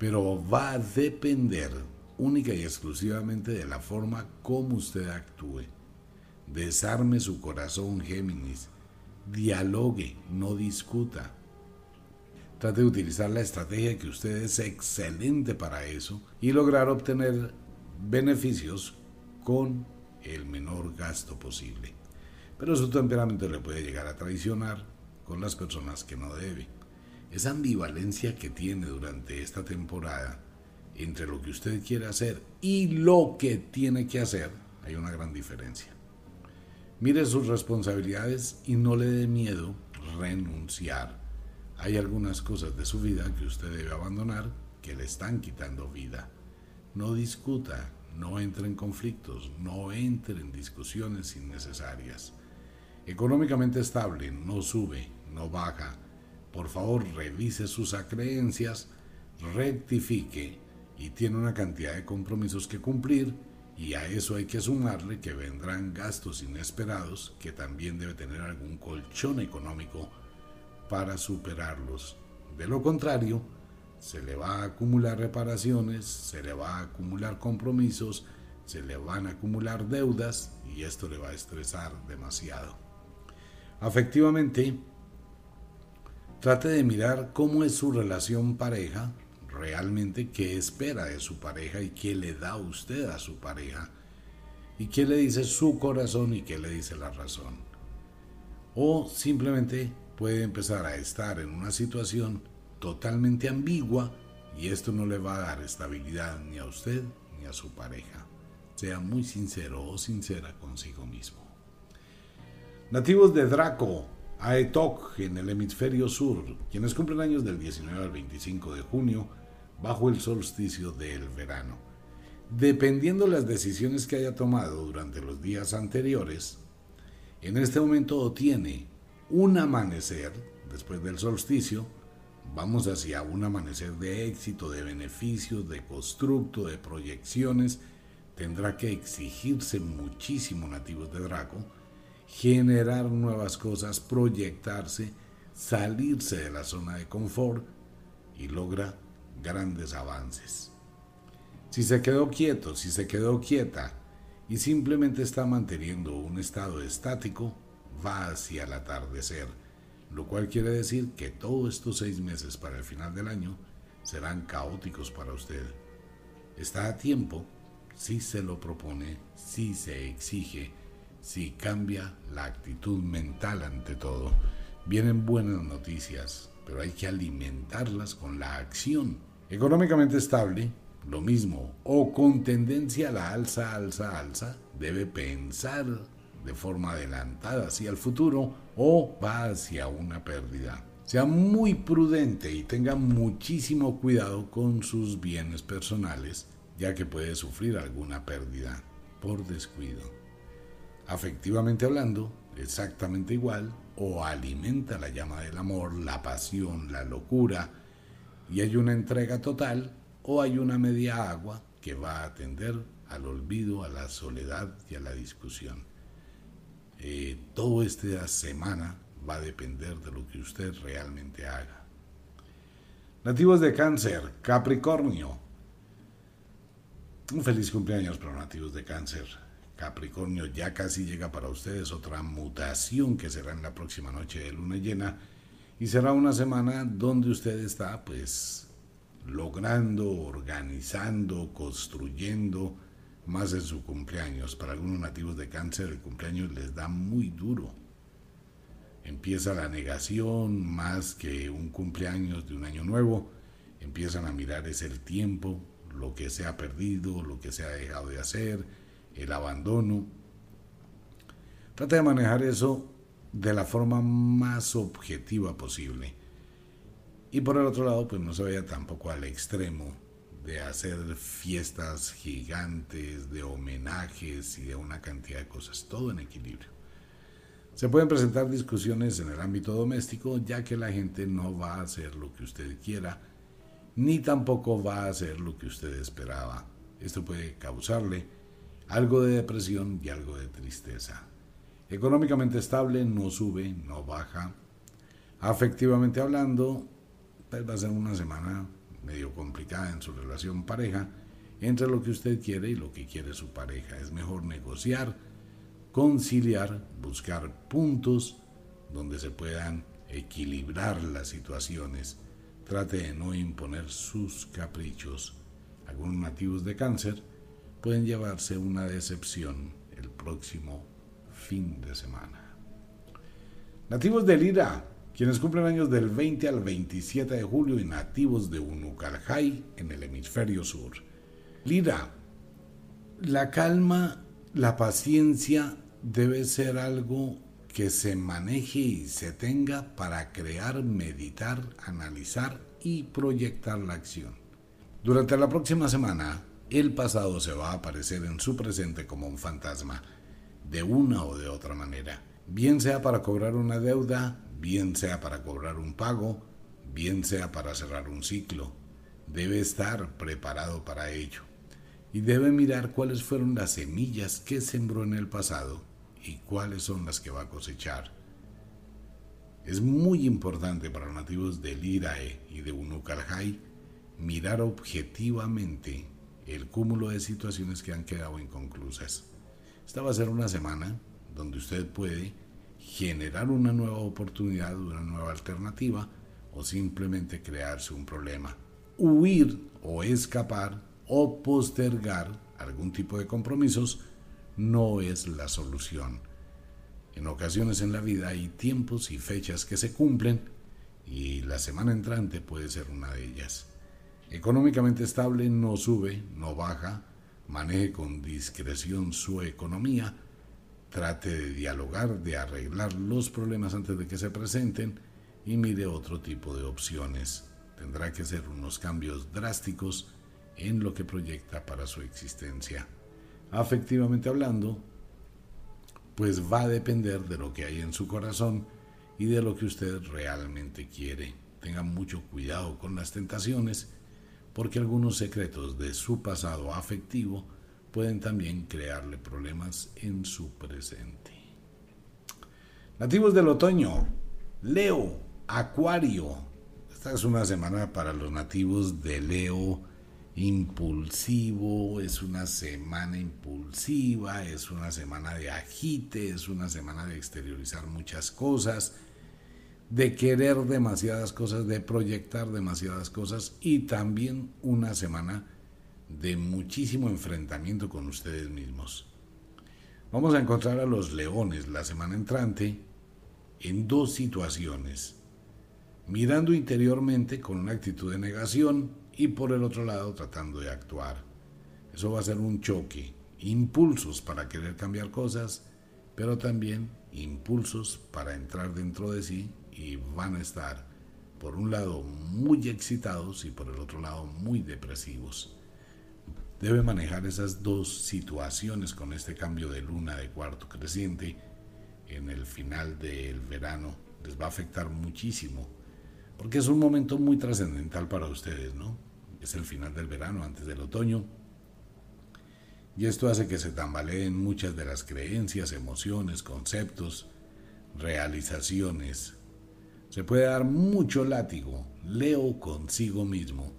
Speaker 1: pero va a depender única y exclusivamente de la forma como usted actúe. Desarme su corazón, Géminis. Dialogue, no discuta Trate de utilizar la estrategia que usted es excelente para eso y lograr obtener beneficios con el menor gasto posible. Pero su temperamento le puede llegar a traicionar con las personas que no debe. Esa ambivalencia que tiene durante esta temporada entre lo que usted quiere hacer y lo que tiene que hacer, hay una gran diferencia. Mire sus responsabilidades y no le dé miedo renunciar hay algunas cosas de su vida que usted debe abandonar que le están quitando vida. No discuta, no entre en conflictos, no entre en discusiones innecesarias. Económicamente estable, no sube, no baja. Por favor, revise sus creencias, rectifique y tiene una cantidad de compromisos que cumplir y a eso hay que sumarle que vendrán gastos inesperados que también debe tener algún colchón económico para superarlos. De lo contrario, se le va a acumular reparaciones, se le va a acumular compromisos, se le van a acumular deudas y esto le va a estresar demasiado. Afectivamente, trate de mirar cómo es su relación pareja, realmente qué espera de su pareja y qué le da usted a su pareja y qué le dice su corazón y qué le dice la razón. O simplemente puede empezar a estar en una situación totalmente ambigua y esto no le va a dar estabilidad ni a usted ni a su pareja. Sea muy sincero o sincera consigo mismo. Nativos de Draco, Aetok, en el hemisferio sur, quienes cumplen años del 19 al 25 de junio, bajo el solsticio del verano. Dependiendo las decisiones que haya tomado durante los días anteriores, en este momento tiene un amanecer, después del solsticio, vamos hacia un amanecer de éxito, de beneficios, de constructo, de proyecciones. Tendrá que exigirse muchísimo nativos de Draco, generar nuevas cosas, proyectarse, salirse de la zona de confort y logra grandes avances. Si se quedó quieto, si se quedó quieta y simplemente está manteniendo un estado estático, va hacia el atardecer, lo cual quiere decir que todos estos seis meses para el final del año serán caóticos para usted. Está a tiempo si se lo propone, si se exige, si cambia la actitud mental ante todo. Vienen buenas noticias, pero hay que alimentarlas con la acción. Económicamente estable, lo mismo, o con tendencia a la alza, alza, alza, debe pensar de forma adelantada hacia el futuro o va hacia una pérdida. Sea muy prudente y tenga muchísimo cuidado con sus bienes personales, ya que puede sufrir alguna pérdida por descuido. Afectivamente hablando, exactamente igual, o alimenta la llama del amor, la pasión, la locura, y hay una entrega total, o hay una media agua que va a atender al olvido, a la soledad y a la discusión. Eh, todo esta semana va a depender de lo que usted realmente haga. Nativos de cáncer, Capricornio. Un feliz cumpleaños para nativos de cáncer. Capricornio ya casi llega para ustedes otra mutación que será en la próxima noche de luna llena y será una semana donde usted está pues logrando, organizando, construyendo más en su cumpleaños. Para algunos nativos de cáncer el cumpleaños les da muy duro. Empieza la negación más que un cumpleaños de un año nuevo. Empiezan a mirar es el tiempo, lo que se ha perdido, lo que se ha dejado de hacer, el abandono. Trata de manejar eso de la forma más objetiva posible. Y por el otro lado, pues no se vaya tampoco al extremo de hacer fiestas gigantes, de homenajes y de una cantidad de cosas, todo en equilibrio. Se pueden presentar discusiones en el ámbito doméstico, ya que la gente no va a hacer lo que usted quiera, ni tampoco va a hacer lo que usted esperaba. Esto puede causarle algo de depresión y algo de tristeza. Económicamente estable, no sube, no baja. Afectivamente hablando, pues va a ser una semana medio complicada en su relación pareja entre lo que usted quiere y lo que quiere su pareja. Es mejor negociar, conciliar, buscar puntos donde se puedan equilibrar las situaciones Trate de no imponer sus caprichos. Algunos nativos de cáncer pueden llevarse una decepción el próximo fin de semana. Nativos de Lira, quienes cumplen años del 20 al 27 de julio y nativos de Unucalhai en el hemisferio sur. Lira, la calma, la paciencia debe ser algo que se maneje y se tenga para crear, meditar, analizar y proyectar la acción. Durante la próxima semana, el pasado se va a aparecer en su presente como un fantasma, de una o de otra manera, bien sea para cobrar una deuda, bien sea para cobrar un pago, bien sea para cerrar un ciclo. Debe estar preparado para ello y debe mirar cuáles fueron las semillas que sembró en el pasado y cuáles son las que va a cosechar. Es muy importante para los nativos del Irae y de Unukalhai mirar objetivamente el cúmulo de situaciones que han quedado inconclusas. Esta va a ser una semana donde usted puede generar una nueva oportunidad, una nueva alternativa o simplemente crearse un problema. Huir o escapar o postergar algún tipo de compromisos no es la solución. En ocasiones en la vida hay tiempos y fechas que se cumplen y la semana entrante puede ser una de ellas. Económicamente estable no sube, no baja, maneje con discreción su economía, trate de dialogar, de arreglar los problemas antes de que se presenten y mire otro tipo de opciones. Tendrá que hacer unos cambios drásticos en lo que proyecta para su existencia afectivamente hablando, pues va a depender de lo que hay en su corazón y de lo que usted realmente quiere. Tenga mucho cuidado con las tentaciones, porque algunos secretos de su pasado afectivo pueden también crearle problemas en su presente. Nativos del otoño, Leo, Acuario. Esta es una semana para los nativos de Leo impulsivo, es una semana impulsiva, es una semana de agite, es una semana de exteriorizar muchas cosas, de querer demasiadas cosas, de proyectar demasiadas cosas y también una semana de muchísimo enfrentamiento con ustedes mismos. Vamos a encontrar a los leones la semana entrante en dos situaciones, mirando interiormente con una actitud de negación, y por el otro lado tratando de actuar. Eso va a ser un choque, impulsos para querer cambiar cosas, pero también impulsos para entrar dentro de sí y van a estar por un lado muy excitados y por el otro lado muy depresivos. Debe manejar esas dos situaciones con este cambio de luna de cuarto creciente en el final del verano. Les va a afectar muchísimo porque es un momento muy trascendental para ustedes, ¿no? Es el final del verano, antes del otoño. Y esto hace que se tambaleen muchas de las creencias, emociones, conceptos, realizaciones. Se puede dar mucho látigo Leo consigo mismo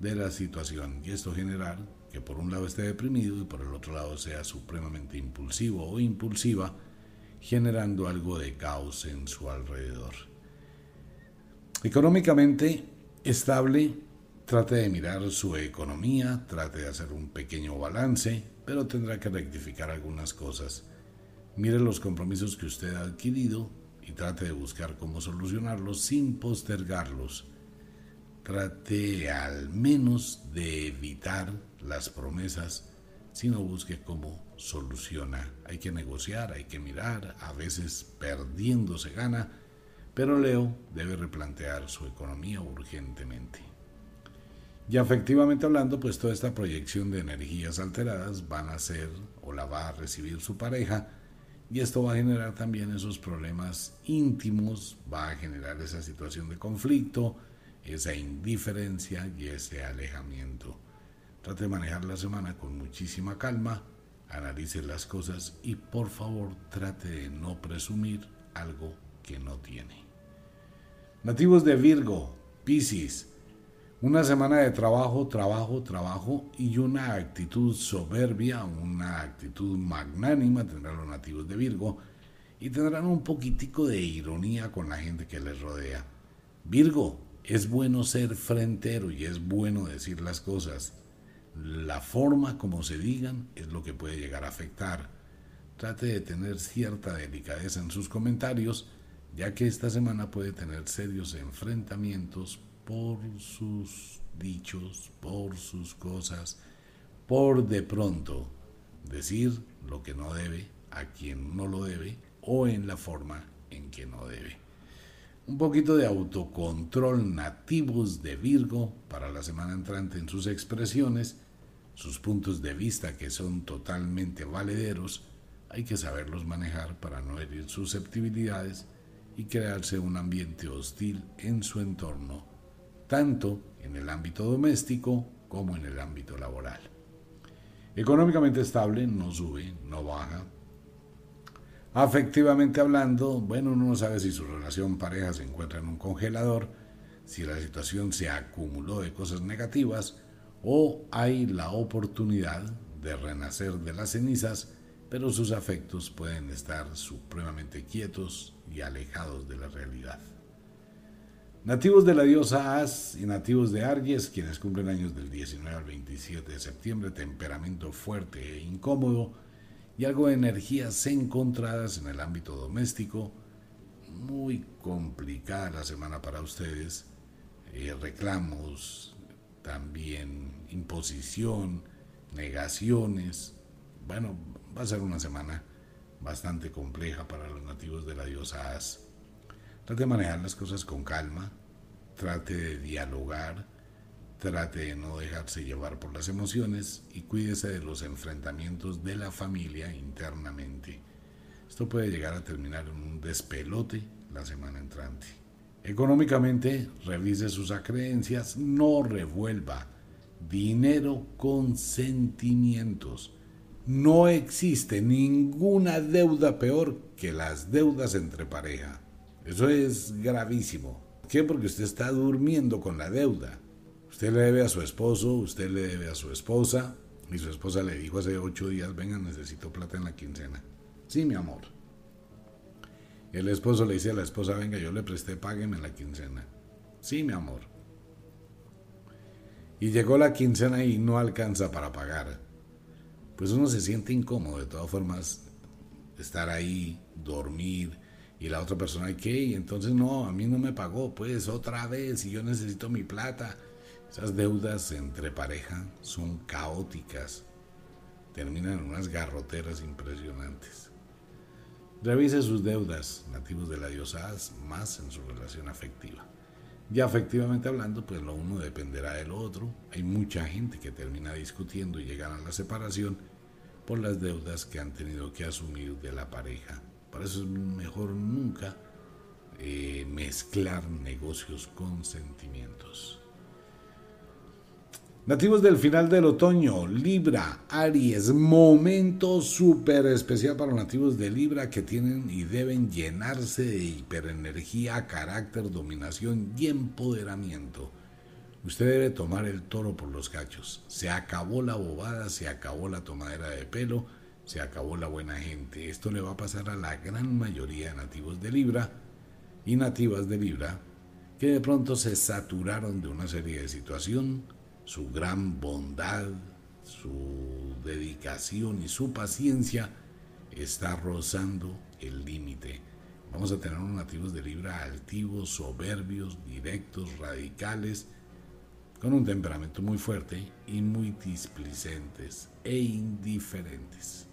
Speaker 1: de la situación y esto generar que por un lado esté deprimido y por el otro lado sea supremamente impulsivo o impulsiva, generando algo de caos en su alrededor. Económicamente estable, trate de mirar su economía, trate de hacer un pequeño balance, pero tendrá que rectificar algunas cosas. Mire los compromisos que usted ha adquirido y trate de buscar cómo solucionarlos sin postergarlos. Trate al menos de evitar las promesas, sino busque cómo soluciona. Hay que negociar, hay que mirar, a veces perdiendo se gana, pero Leo debe replantear su economía urgentemente. Y afectivamente hablando, pues toda esta proyección de energías alteradas van a ser o la va a recibir su pareja y esto va a generar también esos problemas íntimos, va a generar esa situación de conflicto, esa indiferencia y ese alejamiento. Trate de manejar la semana con muchísima calma, analice las cosas y por favor trate de no presumir algo que no tiene. Nativos de Virgo, Piscis, una semana de trabajo, trabajo, trabajo y una actitud soberbia, una actitud magnánima tendrán los nativos de Virgo y tendrán un poquitico de ironía con la gente que les rodea. Virgo, es bueno ser frentero y es bueno decir las cosas la forma como se digan es lo que puede llegar a afectar. Trate de tener cierta delicadeza en sus comentarios, ya que esta semana puede tener serios enfrentamientos por sus dichos, por sus cosas, por de pronto decir lo que no debe a quien no lo debe o en la forma en que no debe. Un poquito de autocontrol nativos de Virgo para la semana entrante en sus expresiones sus puntos de vista que son totalmente valederos, hay que saberlos manejar para no herir susceptibilidades y crearse un ambiente hostil en su entorno, tanto en el ámbito doméstico como en el ámbito laboral. Económicamente estable, no sube, no baja. Afectivamente hablando, bueno, uno no sabe si su relación pareja se encuentra en un congelador, si la situación se acumuló de cosas negativas o hay la oportunidad de renacer de las cenizas, pero sus afectos pueden estar supremamente quietos y alejados de la realidad. Nativos de la diosa As y nativos de Arges, quienes cumplen años del 19 al 27 de septiembre, temperamento fuerte e incómodo y algo de energías encontradas en el ámbito doméstico, muy complicada la semana para ustedes, eh, reclamos, también imposición, negaciones. Bueno, va a ser una semana bastante compleja para los nativos de la diosa As. Trate de manejar las cosas con calma, trate de dialogar, trate de no dejarse llevar por las emociones y cuídese de los enfrentamientos de la familia internamente. Esto puede llegar a terminar en un despelote la semana entrante. Económicamente, revise sus acreencias, no revuelva dinero con sentimientos. No existe ninguna deuda peor que las deudas entre pareja. Eso es gravísimo. ¿Por qué? Porque usted está durmiendo con la deuda. Usted le debe a su esposo, usted le debe a su esposa, y su esposa le dijo hace ocho días, venga, necesito plata en la quincena. Sí, mi amor. El esposo le dice a la esposa, venga, yo le presté, págueme la quincena. Sí, mi amor. Y llegó la quincena y no alcanza para pagar. Pues uno se siente incómodo, de todas formas, estar ahí, dormir, y la otra persona, ¿qué? Y entonces no, a mí no me pagó, pues otra vez, y yo necesito mi plata. Esas deudas entre pareja son caóticas, terminan en unas garroteras impresionantes. Revise sus deudas, nativos de la diosa más en su relación afectiva. Ya afectivamente hablando, pues lo uno dependerá del otro. Hay mucha gente que termina discutiendo y llegan a la separación por las deudas que han tenido que asumir de la pareja. Por eso es mejor nunca eh, mezclar negocios con sentimientos. Nativos del final del otoño, Libra, Aries, momento súper especial para los nativos de Libra que tienen y deben llenarse de hiperenergía, carácter, dominación y empoderamiento. Usted debe tomar el toro por los cachos. Se acabó la bobada, se acabó la tomadera de pelo, se acabó la buena gente. Esto le va a pasar a la gran mayoría de nativos de Libra y nativas de Libra que de pronto se saturaron de una serie de situaciones su gran bondad, su dedicación y su paciencia está rozando el límite. Vamos a tener unos nativos de Libra altivos, soberbios, directos, radicales, con un temperamento muy fuerte y muy displicentes e indiferentes.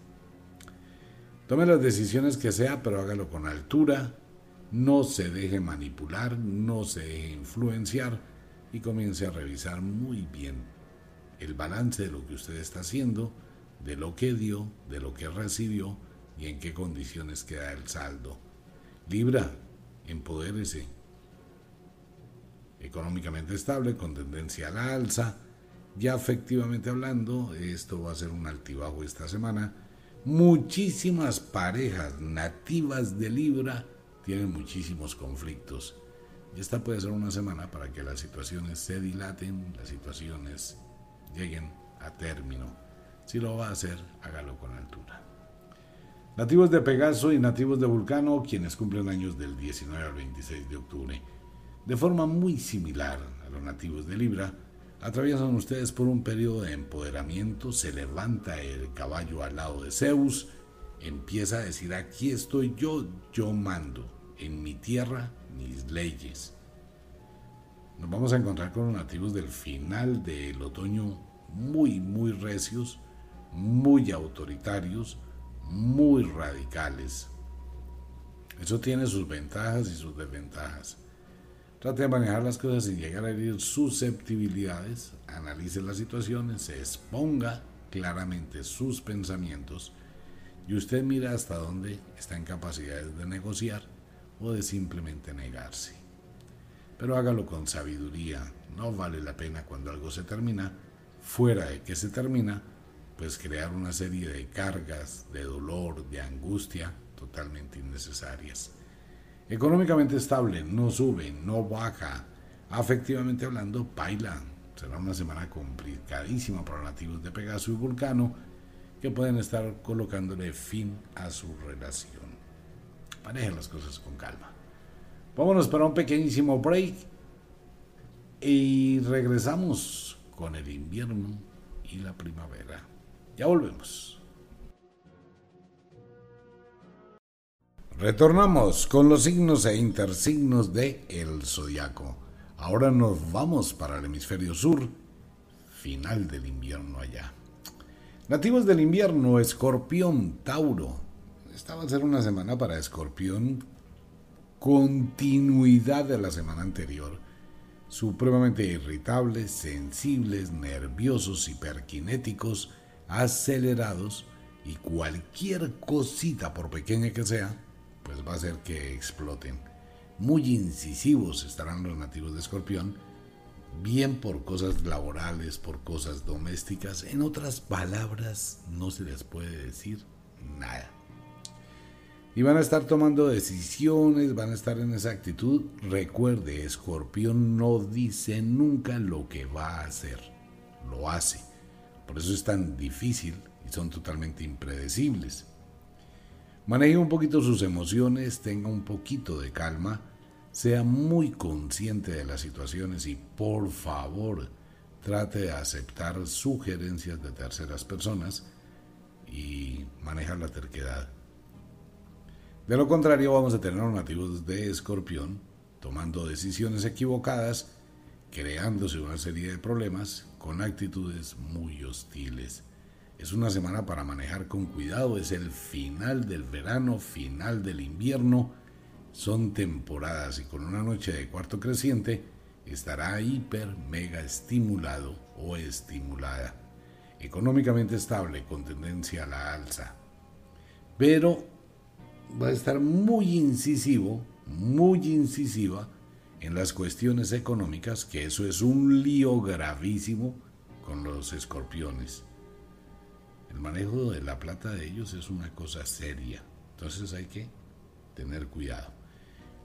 Speaker 1: Tome las decisiones que sea, pero hágalo con altura, no se deje manipular, no se deje influenciar, y comience a revisar muy bien el balance de lo que usted está haciendo, de lo que dio, de lo que recibió y en qué condiciones queda el saldo. Libra, empodérese. Económicamente estable, con tendencia a la alza. Ya efectivamente hablando, esto va a ser un altibajo esta semana. Muchísimas parejas nativas de Libra tienen muchísimos conflictos y esta puede ser una semana para que las situaciones se dilaten, las situaciones lleguen a término. Si lo va a hacer, hágalo con altura. Nativos de Pegaso y nativos de Vulcano, quienes cumplen años del 19 al 26 de octubre. De forma muy similar a los nativos de Libra, atraviesan ustedes por un periodo de empoderamiento, se levanta el caballo al lado de Zeus, empieza a decir, aquí estoy yo, yo mando, en mi tierra mis leyes. Nos vamos a encontrar con los nativos del final del otoño muy, muy recios, muy autoritarios, muy radicales. Eso tiene sus ventajas y sus desventajas. Trate de manejar las cosas sin llegar a herir susceptibilidades, analice las situaciones, se exponga claramente sus pensamientos y usted mira hasta dónde está en capacidades de negociar o de simplemente negarse. Pero hágalo con sabiduría, no vale la pena cuando algo se termina, fuera de que se termina, pues crear una serie de cargas, de dolor, de angustia totalmente innecesarias. Económicamente estable, no sube, no baja. Afectivamente hablando, baila. Será una semana complicadísima para nativos de Pegaso y Vulcano que pueden estar colocándole fin a su relación. Manejen las cosas con calma. Vámonos para un pequeñísimo break y regresamos con el invierno y la primavera. Ya volvemos. Retornamos con los signos e intersignos de el zodiaco. Ahora nos vamos para el hemisferio sur, final del invierno allá. Nativos del invierno, Escorpión, Tauro, esta va a ser una semana para Escorpión, continuidad de la semana anterior. Supremamente irritables, sensibles, nerviosos, hiperkinéticos, acelerados y cualquier cosita, por pequeña que sea, pues va a hacer que exploten. Muy incisivos estarán los nativos de Escorpión, bien por cosas laborales, por cosas domésticas. En otras palabras, no se les puede decir nada y van a estar tomando decisiones, van a estar en esa actitud. Recuerde, Escorpión no dice nunca lo que va a hacer, lo hace. Por eso es tan difícil y son totalmente impredecibles. Maneje un poquito sus emociones, tenga un poquito de calma, sea muy consciente de las situaciones y por favor trate de aceptar sugerencias de terceras personas y manejar la terquedad. De lo contrario, vamos a tener nativos de escorpión tomando decisiones equivocadas, creándose una serie de problemas con actitudes muy hostiles. Es una semana para manejar con cuidado, es el final del verano, final del invierno, son temporadas y con una noche de cuarto creciente estará hiper mega estimulado o estimulada. Económicamente estable con tendencia a la alza. Pero va a estar muy incisivo, muy incisiva en las cuestiones económicas, que eso es un lío gravísimo con los escorpiones. El manejo de la plata de ellos es una cosa seria. Entonces hay que tener cuidado.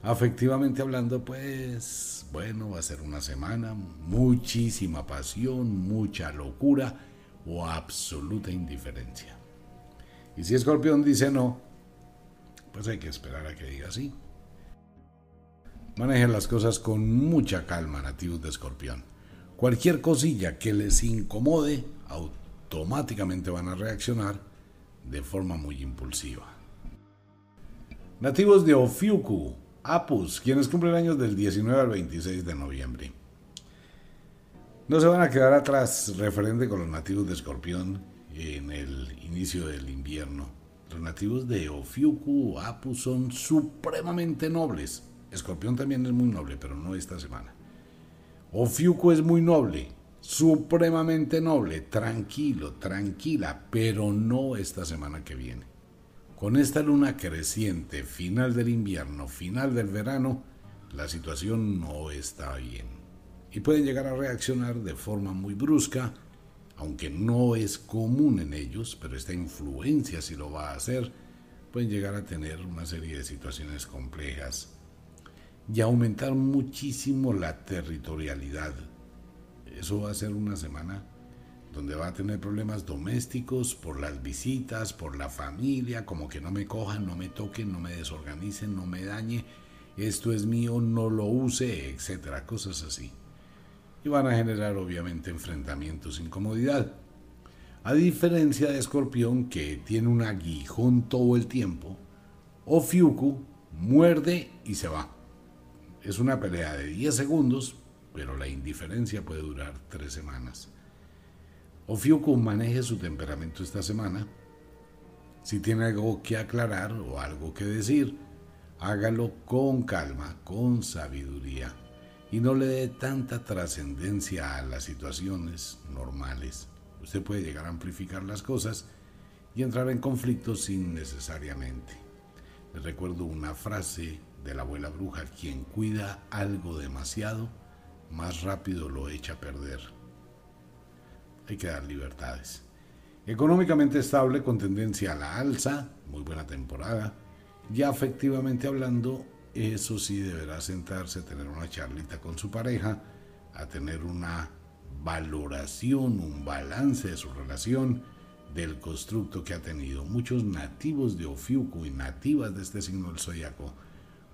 Speaker 1: Afectivamente hablando, pues bueno, va a ser una semana, muchísima pasión, mucha locura o absoluta indiferencia. Y si Escorpión dice no, pues hay que esperar a que diga sí. Manejen las cosas con mucha calma, nativos de Escorpión. Cualquier cosilla que les incomode, automáticamente van a reaccionar de forma muy impulsiva. Nativos de Ofiuku, Apus, quienes cumplen años del 19 al 26 de noviembre. No se van a quedar atrás referente con los nativos de Escorpión en el inicio del invierno. Los nativos de Ofiuku, Apus son supremamente nobles. Escorpión también es muy noble, pero no esta semana. Ofiuku es muy noble, supremamente noble, tranquilo, tranquila, pero no esta semana que viene. Con esta luna creciente, final del invierno, final del verano, la situación no está bien. Y pueden llegar a reaccionar de forma muy brusca, aunque no es común en ellos, pero esta influencia si lo va a hacer, pueden llegar a tener una serie de situaciones complejas y aumentar muchísimo la territorialidad. Eso va a ser una semana donde va a tener problemas domésticos por las visitas, por la familia, como que no me cojan, no me toquen, no me desorganicen, no me dañe, esto es mío, no lo use, etcétera, cosas así. Y van a generar obviamente enfrentamientos, incomodidad. A diferencia de Escorpión, que tiene un aguijón todo el tiempo, o Fiuku muerde y se va. Es una pelea de 10 segundos, pero la indiferencia puede durar 3 semanas. Ofiuku maneje su temperamento esta semana. Si tiene algo que aclarar o algo que decir, hágalo con calma, con sabiduría y no le dé tanta trascendencia a las situaciones normales. Usted puede llegar a amplificar las cosas y entrar en conflicto sin necesariamente. Les recuerdo una frase de la abuela bruja, quien cuida algo demasiado, más rápido lo echa a perder hay que dar libertades. Económicamente estable con tendencia a la alza, muy buena temporada. Ya afectivamente hablando, eso sí deberá sentarse, tener una charlita con su pareja, a tener una valoración, un balance de su relación, del constructo que ha tenido. Muchos nativos de Ofiuco y nativas de este signo del zodiaco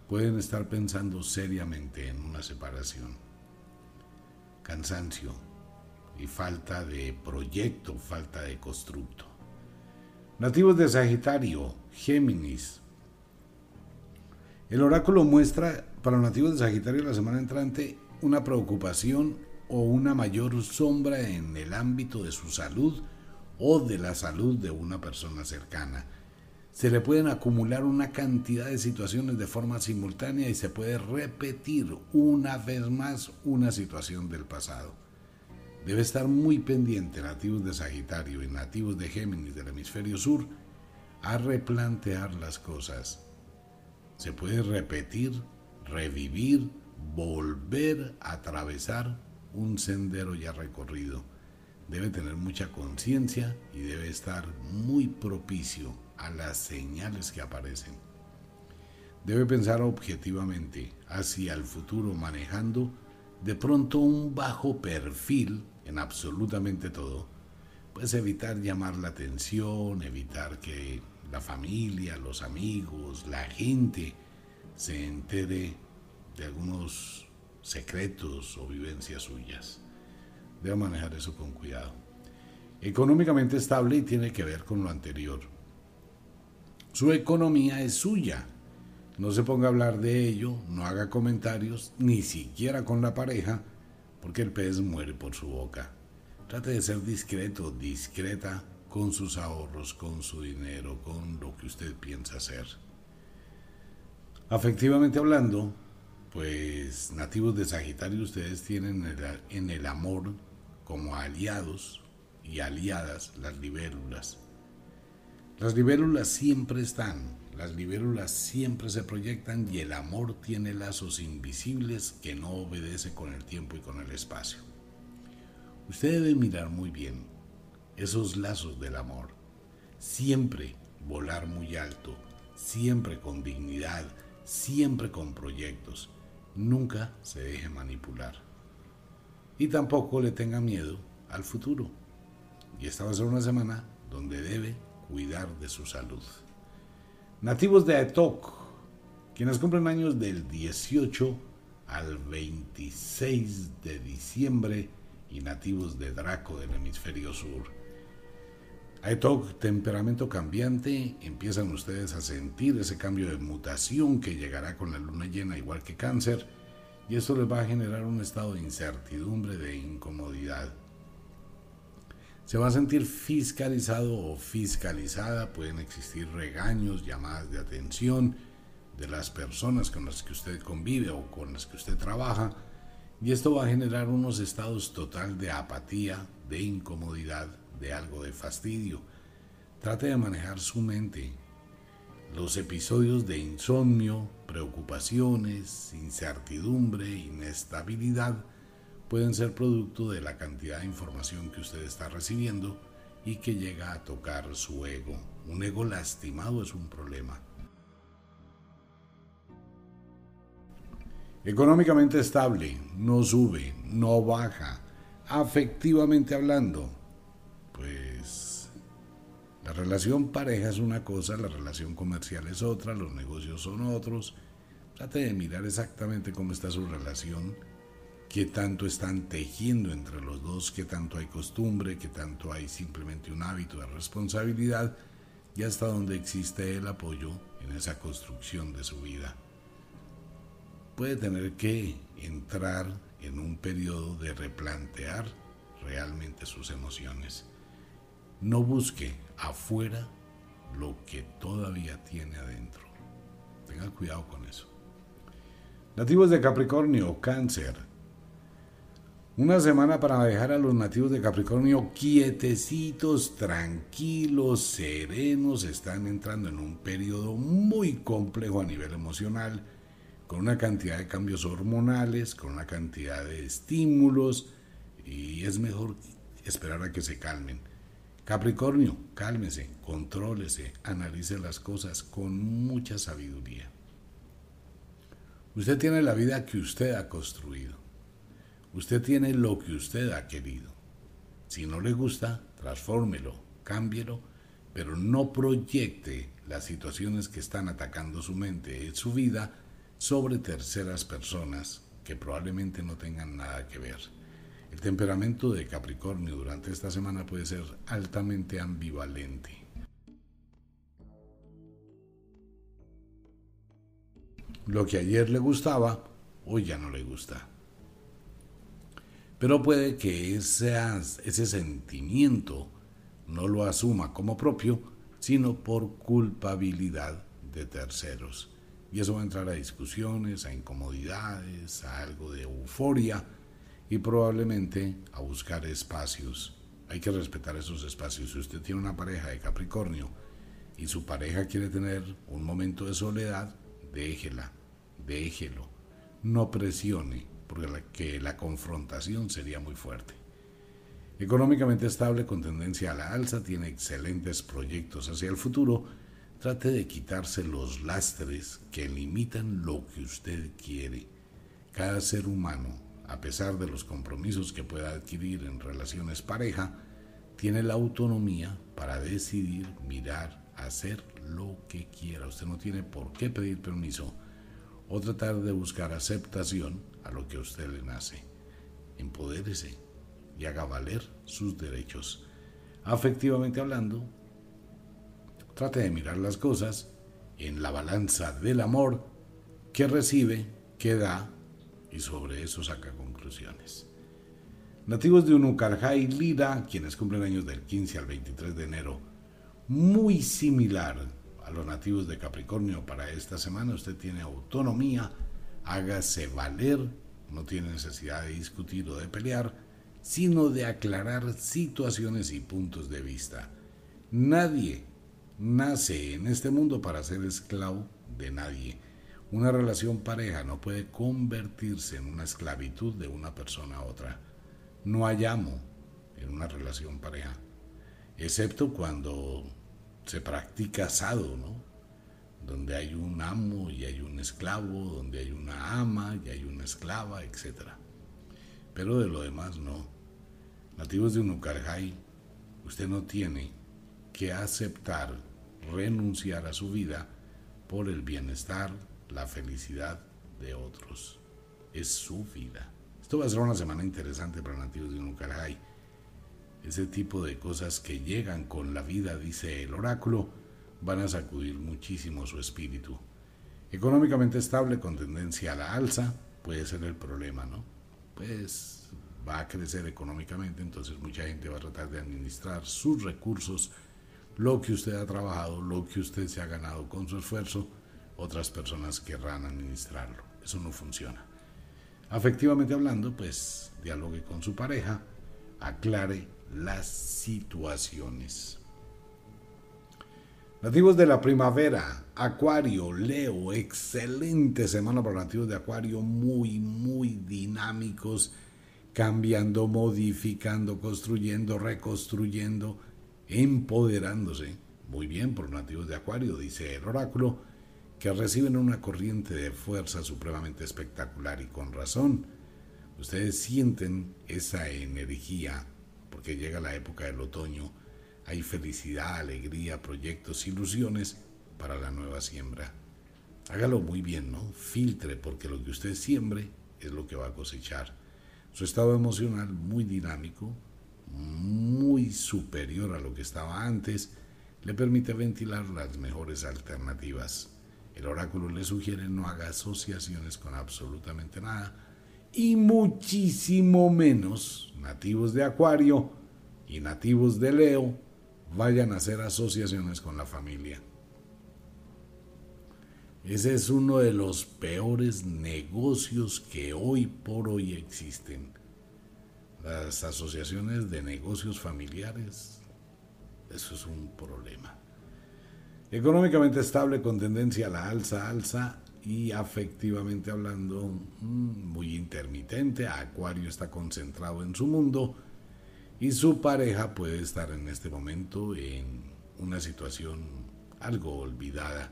Speaker 1: pueden estar pensando seriamente en una separación. Cansancio, y falta de proyecto, falta de constructo. Nativos de Sagitario, Géminis. El oráculo muestra para los nativos de Sagitario la semana entrante una preocupación o una mayor sombra en el ámbito de su salud o de la salud de una persona cercana. Se le pueden acumular una cantidad de situaciones de forma simultánea y se puede repetir una vez más una situación del pasado. Debe estar muy pendiente nativos de Sagitario y nativos de Géminis del hemisferio sur a replantear las cosas. Se puede repetir, revivir, volver a atravesar un sendero ya recorrido. Debe tener mucha conciencia y debe estar muy propicio a las señales que aparecen. Debe pensar objetivamente hacia el futuro manejando de pronto un bajo perfil en absolutamente todo, pues evitar llamar la atención, evitar que la familia, los amigos, la gente se entere de algunos secretos o vivencias suyas. Debe manejar eso con cuidado. Económicamente estable y tiene que ver con lo anterior. Su economía es suya. No se ponga a hablar de ello, no haga comentarios, ni siquiera con la pareja, porque el pez muere por su boca. Trate de ser discreto, discreta con sus ahorros, con su dinero, con lo que usted piensa hacer. Afectivamente hablando, pues nativos de Sagitario ustedes tienen en el amor como aliados y aliadas las libélulas. Las libélulas siempre están, las libélulas siempre se proyectan y el amor tiene lazos invisibles que no obedece con el tiempo y con el espacio. Usted debe mirar muy bien esos lazos del amor. Siempre volar muy alto, siempre con dignidad, siempre con proyectos. Nunca se deje manipular. Y tampoco le tenga miedo al futuro. Y esta va a ser una semana donde debe cuidar de su salud. Nativos de Aetok, quienes cumplen años del 18 al 26 de diciembre y nativos de Draco del hemisferio sur. Aetok, temperamento cambiante, empiezan ustedes a sentir ese cambio de mutación que llegará con la luna llena igual que cáncer y esto les va a generar un estado de incertidumbre, de incomodidad. Se va a sentir fiscalizado o fiscalizada, pueden existir regaños, llamadas de atención de las personas con las que usted convive o con las que usted trabaja, y esto va a generar unos estados total de apatía, de incomodidad, de algo de fastidio. Trate de manejar su mente. Los episodios de insomnio, preocupaciones, incertidumbre, inestabilidad, pueden ser producto de la cantidad de información que usted está recibiendo y que llega a tocar su ego. Un ego lastimado es un problema. Económicamente estable, no sube, no baja. Afectivamente hablando, pues la relación pareja es una cosa, la relación comercial es otra, los negocios son otros. Trate de mirar exactamente cómo está su relación qué tanto están tejiendo entre los dos, qué tanto hay costumbre, qué tanto hay simplemente un hábito de responsabilidad y hasta dónde existe el apoyo en esa construcción de su vida. Puede tener que entrar en un periodo de replantear realmente sus emociones. No busque afuera lo que todavía tiene adentro. Tenga cuidado con eso. Nativos de Capricornio, Cáncer, una semana para dejar a los nativos de Capricornio quietecitos, tranquilos, serenos. Están entrando en un periodo muy complejo a nivel emocional, con una cantidad de cambios hormonales, con una cantidad de estímulos, y es mejor esperar a que se calmen. Capricornio, cálmese, contrólese, analice las cosas con mucha sabiduría. Usted tiene la vida que usted ha construido. Usted tiene lo que usted ha querido. Si no le gusta, transfórmelo, cámbielo, pero no proyecte las situaciones que están atacando su mente y su vida sobre terceras personas que probablemente no tengan nada que ver. El temperamento de Capricornio durante esta semana puede ser altamente ambivalente. Lo que ayer le gustaba, hoy ya no le gusta. Pero puede que ese sentimiento no lo asuma como propio, sino por culpabilidad de terceros. Y eso va a entrar a discusiones, a incomodidades, a algo de euforia y probablemente a buscar espacios. Hay que respetar esos espacios. Si usted tiene una pareja de Capricornio y su pareja quiere tener un momento de soledad, déjela, déjelo. No presione, porque la, que la confrontación sería muy fuerte. Económicamente estable con tendencia a la alza, tiene excelentes proyectos hacia el futuro. Trate de quitarse los lastres que limitan lo que usted quiere. Cada ser humano, a pesar de los compromisos que pueda adquirir en relaciones pareja, tiene la autonomía para decidir, mirar, hacer lo que quiera. Usted no tiene por qué pedir permiso o tratar de buscar aceptación a lo que a usted le nace. Empodérese y haga valer sus derechos. Afectivamente hablando, trate de mirar las cosas en la balanza del amor que recibe, que da y sobre eso saca conclusiones. Nativos de Unucarjay Lira, quienes cumplen años del 15 al 23 de enero, muy similar a los nativos de Capricornio para esta semana. Usted tiene autonomía, hágase valer, no tiene necesidad de discutir o de pelear, sino de aclarar situaciones y puntos de vista. Nadie nace en este mundo para ser esclavo de nadie. Una relación pareja no puede convertirse en una esclavitud de una persona a otra. No hay amo, en una relación pareja, excepto cuando se practica asado, ¿no? Donde hay un amo y hay un esclavo, donde hay una ama y hay una esclava, etc. Pero de lo demás no. Nativos de Unucarjay, usted no tiene que aceptar renunciar a su vida por el bienestar, la felicidad de otros. Es su vida. Esto va a ser una semana interesante para nativos de Unucarjay. Ese tipo de cosas que llegan con la vida, dice el oráculo, van a sacudir muchísimo su espíritu. Económicamente estable con tendencia a la alza puede ser el problema, ¿no? Pues va a crecer económicamente, entonces mucha gente va a tratar de administrar sus recursos lo que usted ha trabajado, lo que usted se ha ganado con su esfuerzo, otras personas querrán administrarlo. Eso no funciona. Afectivamente hablando, pues dialogue con su pareja, aclare las situaciones. Nativos de la primavera, Acuario, Leo, excelente semana para nativos de Acuario, muy, muy dinámicos, cambiando, modificando, construyendo, reconstruyendo empoderándose. Muy bien por nativos de Acuario, dice el oráculo, que reciben una corriente de fuerza supremamente espectacular y con razón. Ustedes sienten esa energía porque llega la época del otoño, hay felicidad, alegría, proyectos, ilusiones para la nueva siembra. Hágalo muy bien, ¿no? Filtre porque lo que usted siembre es lo que va a cosechar. Su estado emocional muy dinámico, muy superior a lo que estaba antes, le permite ventilar las mejores alternativas. El oráculo le sugiere no haga asociaciones con absolutamente nada y muchísimo menos nativos de Acuario y nativos de Leo vayan a hacer asociaciones con la familia. Ese es uno de los peores negocios que hoy por hoy existen las asociaciones de negocios familiares, eso es un problema. Económicamente estable con tendencia a la alza, alza y afectivamente hablando mm, muy intermitente. Acuario está concentrado en su mundo y su pareja puede estar en este momento en una situación algo olvidada.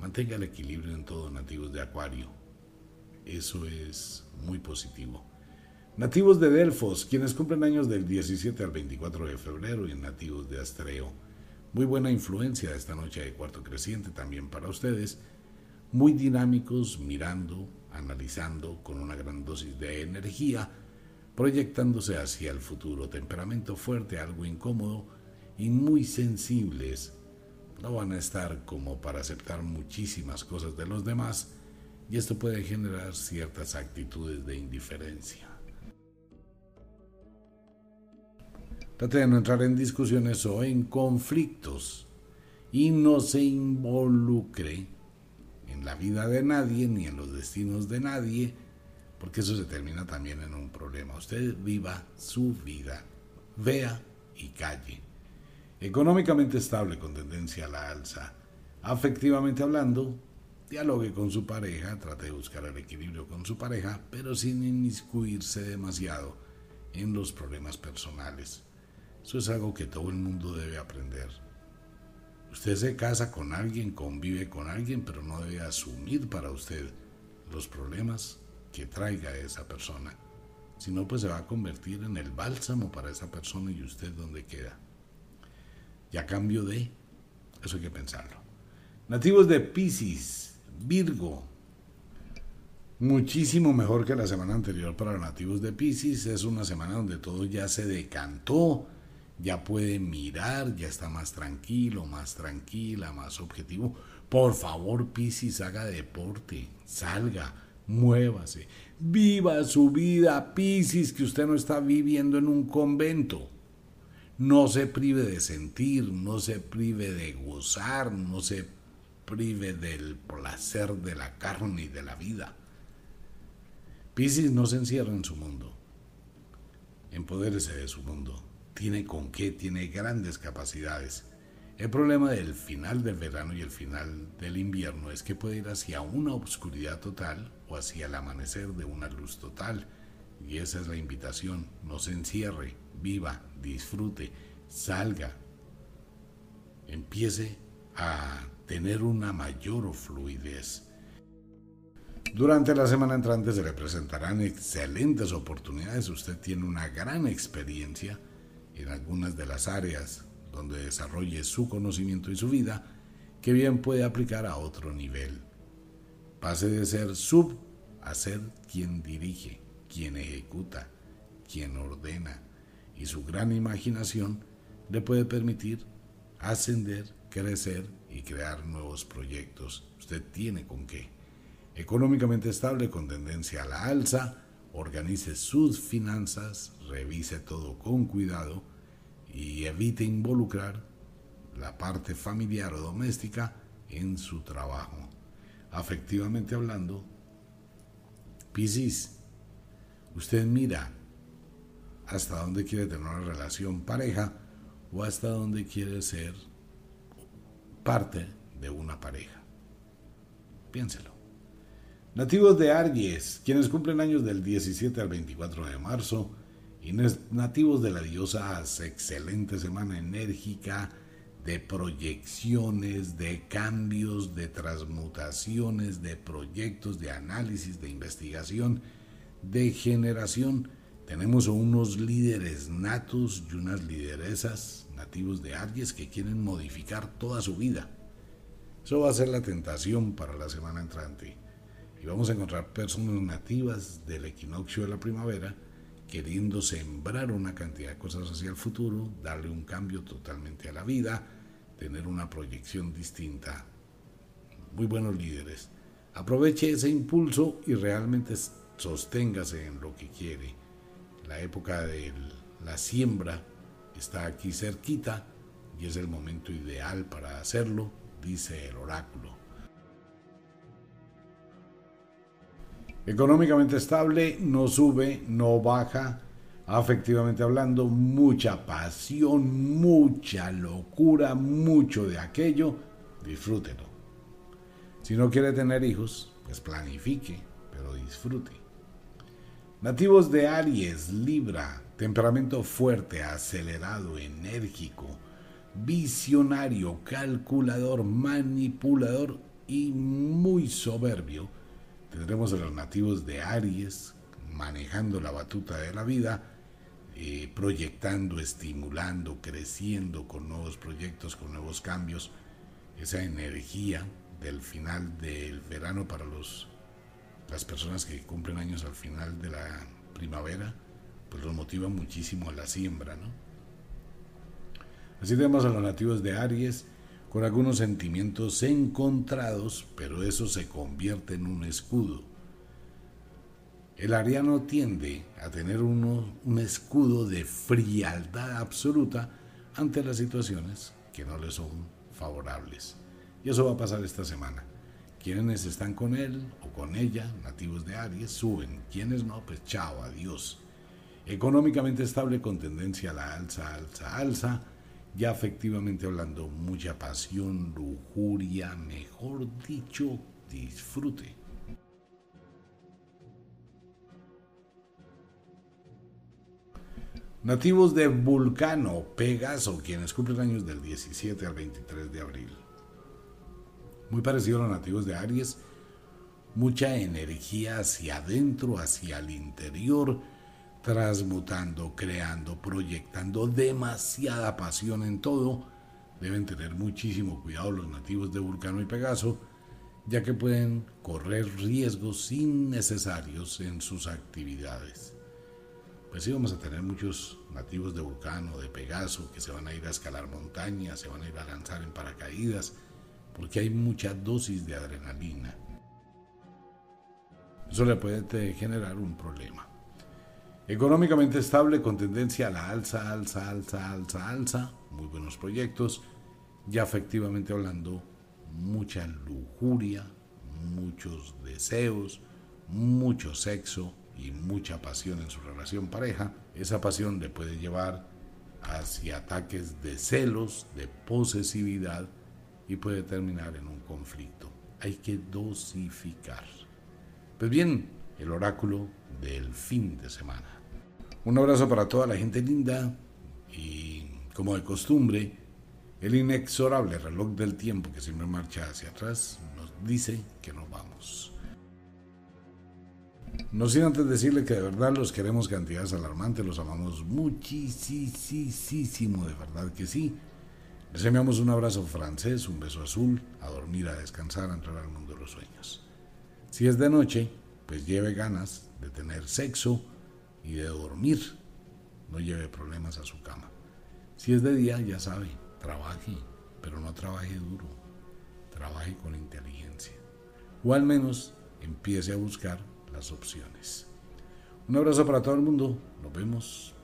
Speaker 1: Mantenga el equilibrio en todo nativos de Acuario. Eso es muy positivo. Nativos de Delfos, quienes cumplen años del 17 al 24 de febrero y nativos de Astreo. Muy buena influencia esta noche de cuarto creciente también para ustedes. Muy dinámicos, mirando, analizando con una gran dosis de energía, proyectándose hacia el futuro. Temperamento fuerte, algo incómodo y muy sensibles. No van a estar como para aceptar muchísimas cosas de los demás y esto puede generar ciertas actitudes de indiferencia. Trate de no entrar en discusiones o en conflictos y no se involucre en la vida de nadie ni en los destinos de nadie, porque eso se termina también en un problema. Usted viva su vida, vea y calle. Económicamente estable con tendencia a la alza. Afectivamente hablando, dialogue con su pareja, trate de buscar el equilibrio con su pareja, pero sin inmiscuirse demasiado en los problemas personales. Eso es algo que todo el mundo debe aprender. Usted se casa con alguien, convive con alguien, pero no debe asumir para usted los problemas que traiga esa persona. Si no, pues se va a convertir en el bálsamo para esa persona y usted dónde queda. Y a cambio de, eso hay que pensarlo. Nativos de Pisces, Virgo. Muchísimo mejor que la semana anterior para los nativos de Pisces. Es una semana donde todo ya se decantó ya puede mirar, ya está más tranquilo, más tranquila, más objetivo. Por favor, Piscis, haga deporte, salga, muévase, viva su vida, Piscis, que usted no está viviendo en un convento. No se prive de sentir, no se prive de gozar, no se prive del placer de la carne y de la vida. Piscis no se encierra en su mundo, empodérese de su mundo tiene con qué, tiene grandes capacidades. El problema del final del verano y el final del invierno es que puede ir hacia una oscuridad total o hacia el amanecer de una luz total. Y esa es la invitación. No se encierre, viva, disfrute, salga, empiece a tener una mayor fluidez. Durante la semana entrante se le presentarán excelentes oportunidades. Usted tiene una gran experiencia en algunas de las áreas donde desarrolle su conocimiento y su vida que bien puede aplicar a otro nivel. Pase de ser sub a ser quien dirige, quien ejecuta, quien ordena, y su gran imaginación le puede permitir ascender, crecer y crear nuevos proyectos. Usted tiene con qué. Económicamente estable con tendencia a la alza, organice sus finanzas, revise todo con cuidado y evite involucrar la parte familiar o doméstica en su trabajo. Afectivamente hablando, Piscis, usted mira hasta dónde quiere tener una relación pareja o hasta dónde quiere ser parte de una pareja. Piénselo. Nativos de Aries, quienes cumplen años del 17 al 24 de marzo, y nativos de la diosa, excelente semana enérgica de proyecciones, de cambios, de transmutaciones, de proyectos, de análisis, de investigación, de generación. Tenemos unos líderes natos y unas lideresas nativos de Aries que quieren modificar toda su vida. Eso va a ser la tentación para la semana entrante. Y vamos a encontrar personas nativas del equinoccio de la primavera queriendo sembrar una cantidad de cosas hacia el futuro, darle un cambio totalmente a la vida, tener una proyección distinta. Muy buenos líderes. Aproveche ese impulso y realmente sosténgase en lo que quiere. La época de la siembra está aquí cerquita y es el momento ideal para hacerlo, dice el oráculo. Económicamente estable, no sube, no baja. Afectivamente hablando, mucha pasión, mucha locura, mucho de aquello. Disfrútelo. Si no quiere tener hijos, pues planifique, pero disfrute. Nativos de Aries, Libra, temperamento fuerte, acelerado, enérgico, visionario, calculador, manipulador y muy soberbio Tendremos a los nativos de Aries manejando la batuta de la vida, eh, proyectando, estimulando, creciendo con nuevos proyectos, con nuevos cambios. Esa energía del final del verano para los, las personas que cumplen años al final de la primavera, pues los motiva muchísimo a la siembra, ¿no? Así tenemos a los nativos de Aries, con algunos sentimientos encontrados, pero eso se convierte en un escudo. El ariano tiende a tener uno, un escudo de frialdad absoluta ante las situaciones que no le son favorables. Y eso va a pasar esta semana. Quienes están con él o con ella, nativos de Aries, suben. Quienes no, pues chao, adiós. Económicamente estable con tendencia a la alza, alza, alza ya efectivamente hablando, mucha pasión, lujuria, mejor dicho, disfrute. Nativos de Vulcano, Pegaso, quienes cumplen años del 17 al 23 de abril. Muy parecido a los nativos de Aries, mucha energía hacia adentro, hacia el interior, transmutando, creando, proyectando demasiada pasión en todo, deben tener muchísimo cuidado los nativos de Vulcano y Pegaso, ya que pueden correr riesgos innecesarios en sus actividades. Pues sí, vamos a tener muchos nativos de Vulcano, de Pegaso, que se van a ir a escalar montañas, se van a ir a lanzar en paracaídas, porque hay mucha dosis de adrenalina. Eso le puede generar un problema. Económicamente estable con tendencia a la alza, alza, alza, alza, alza. Muy buenos proyectos. Ya efectivamente hablando, mucha lujuria, muchos deseos, mucho sexo y mucha pasión en su relación pareja. Esa pasión le puede llevar hacia ataques de celos, de posesividad y puede terminar en un conflicto. Hay que dosificar. Pues bien, el oráculo del fin de semana. Un abrazo para toda la gente linda y, como de costumbre, el inexorable reloj del tiempo que siempre marcha hacia atrás nos dice que nos vamos. No sin antes decirle que de verdad los queremos cantidades alarmantes, los amamos muchísimo, de verdad que sí. Les enviamos un abrazo francés, un beso azul, a dormir, a descansar, a entrar al mundo de los sueños. Si es de noche, pues lleve ganas de tener sexo y de dormir. No lleve problemas a su cama. Si es de día, ya sabe, trabaje, pero no trabaje duro. Trabaje con inteligencia. O al menos empiece a buscar las opciones. Un abrazo para todo el mundo. Nos vemos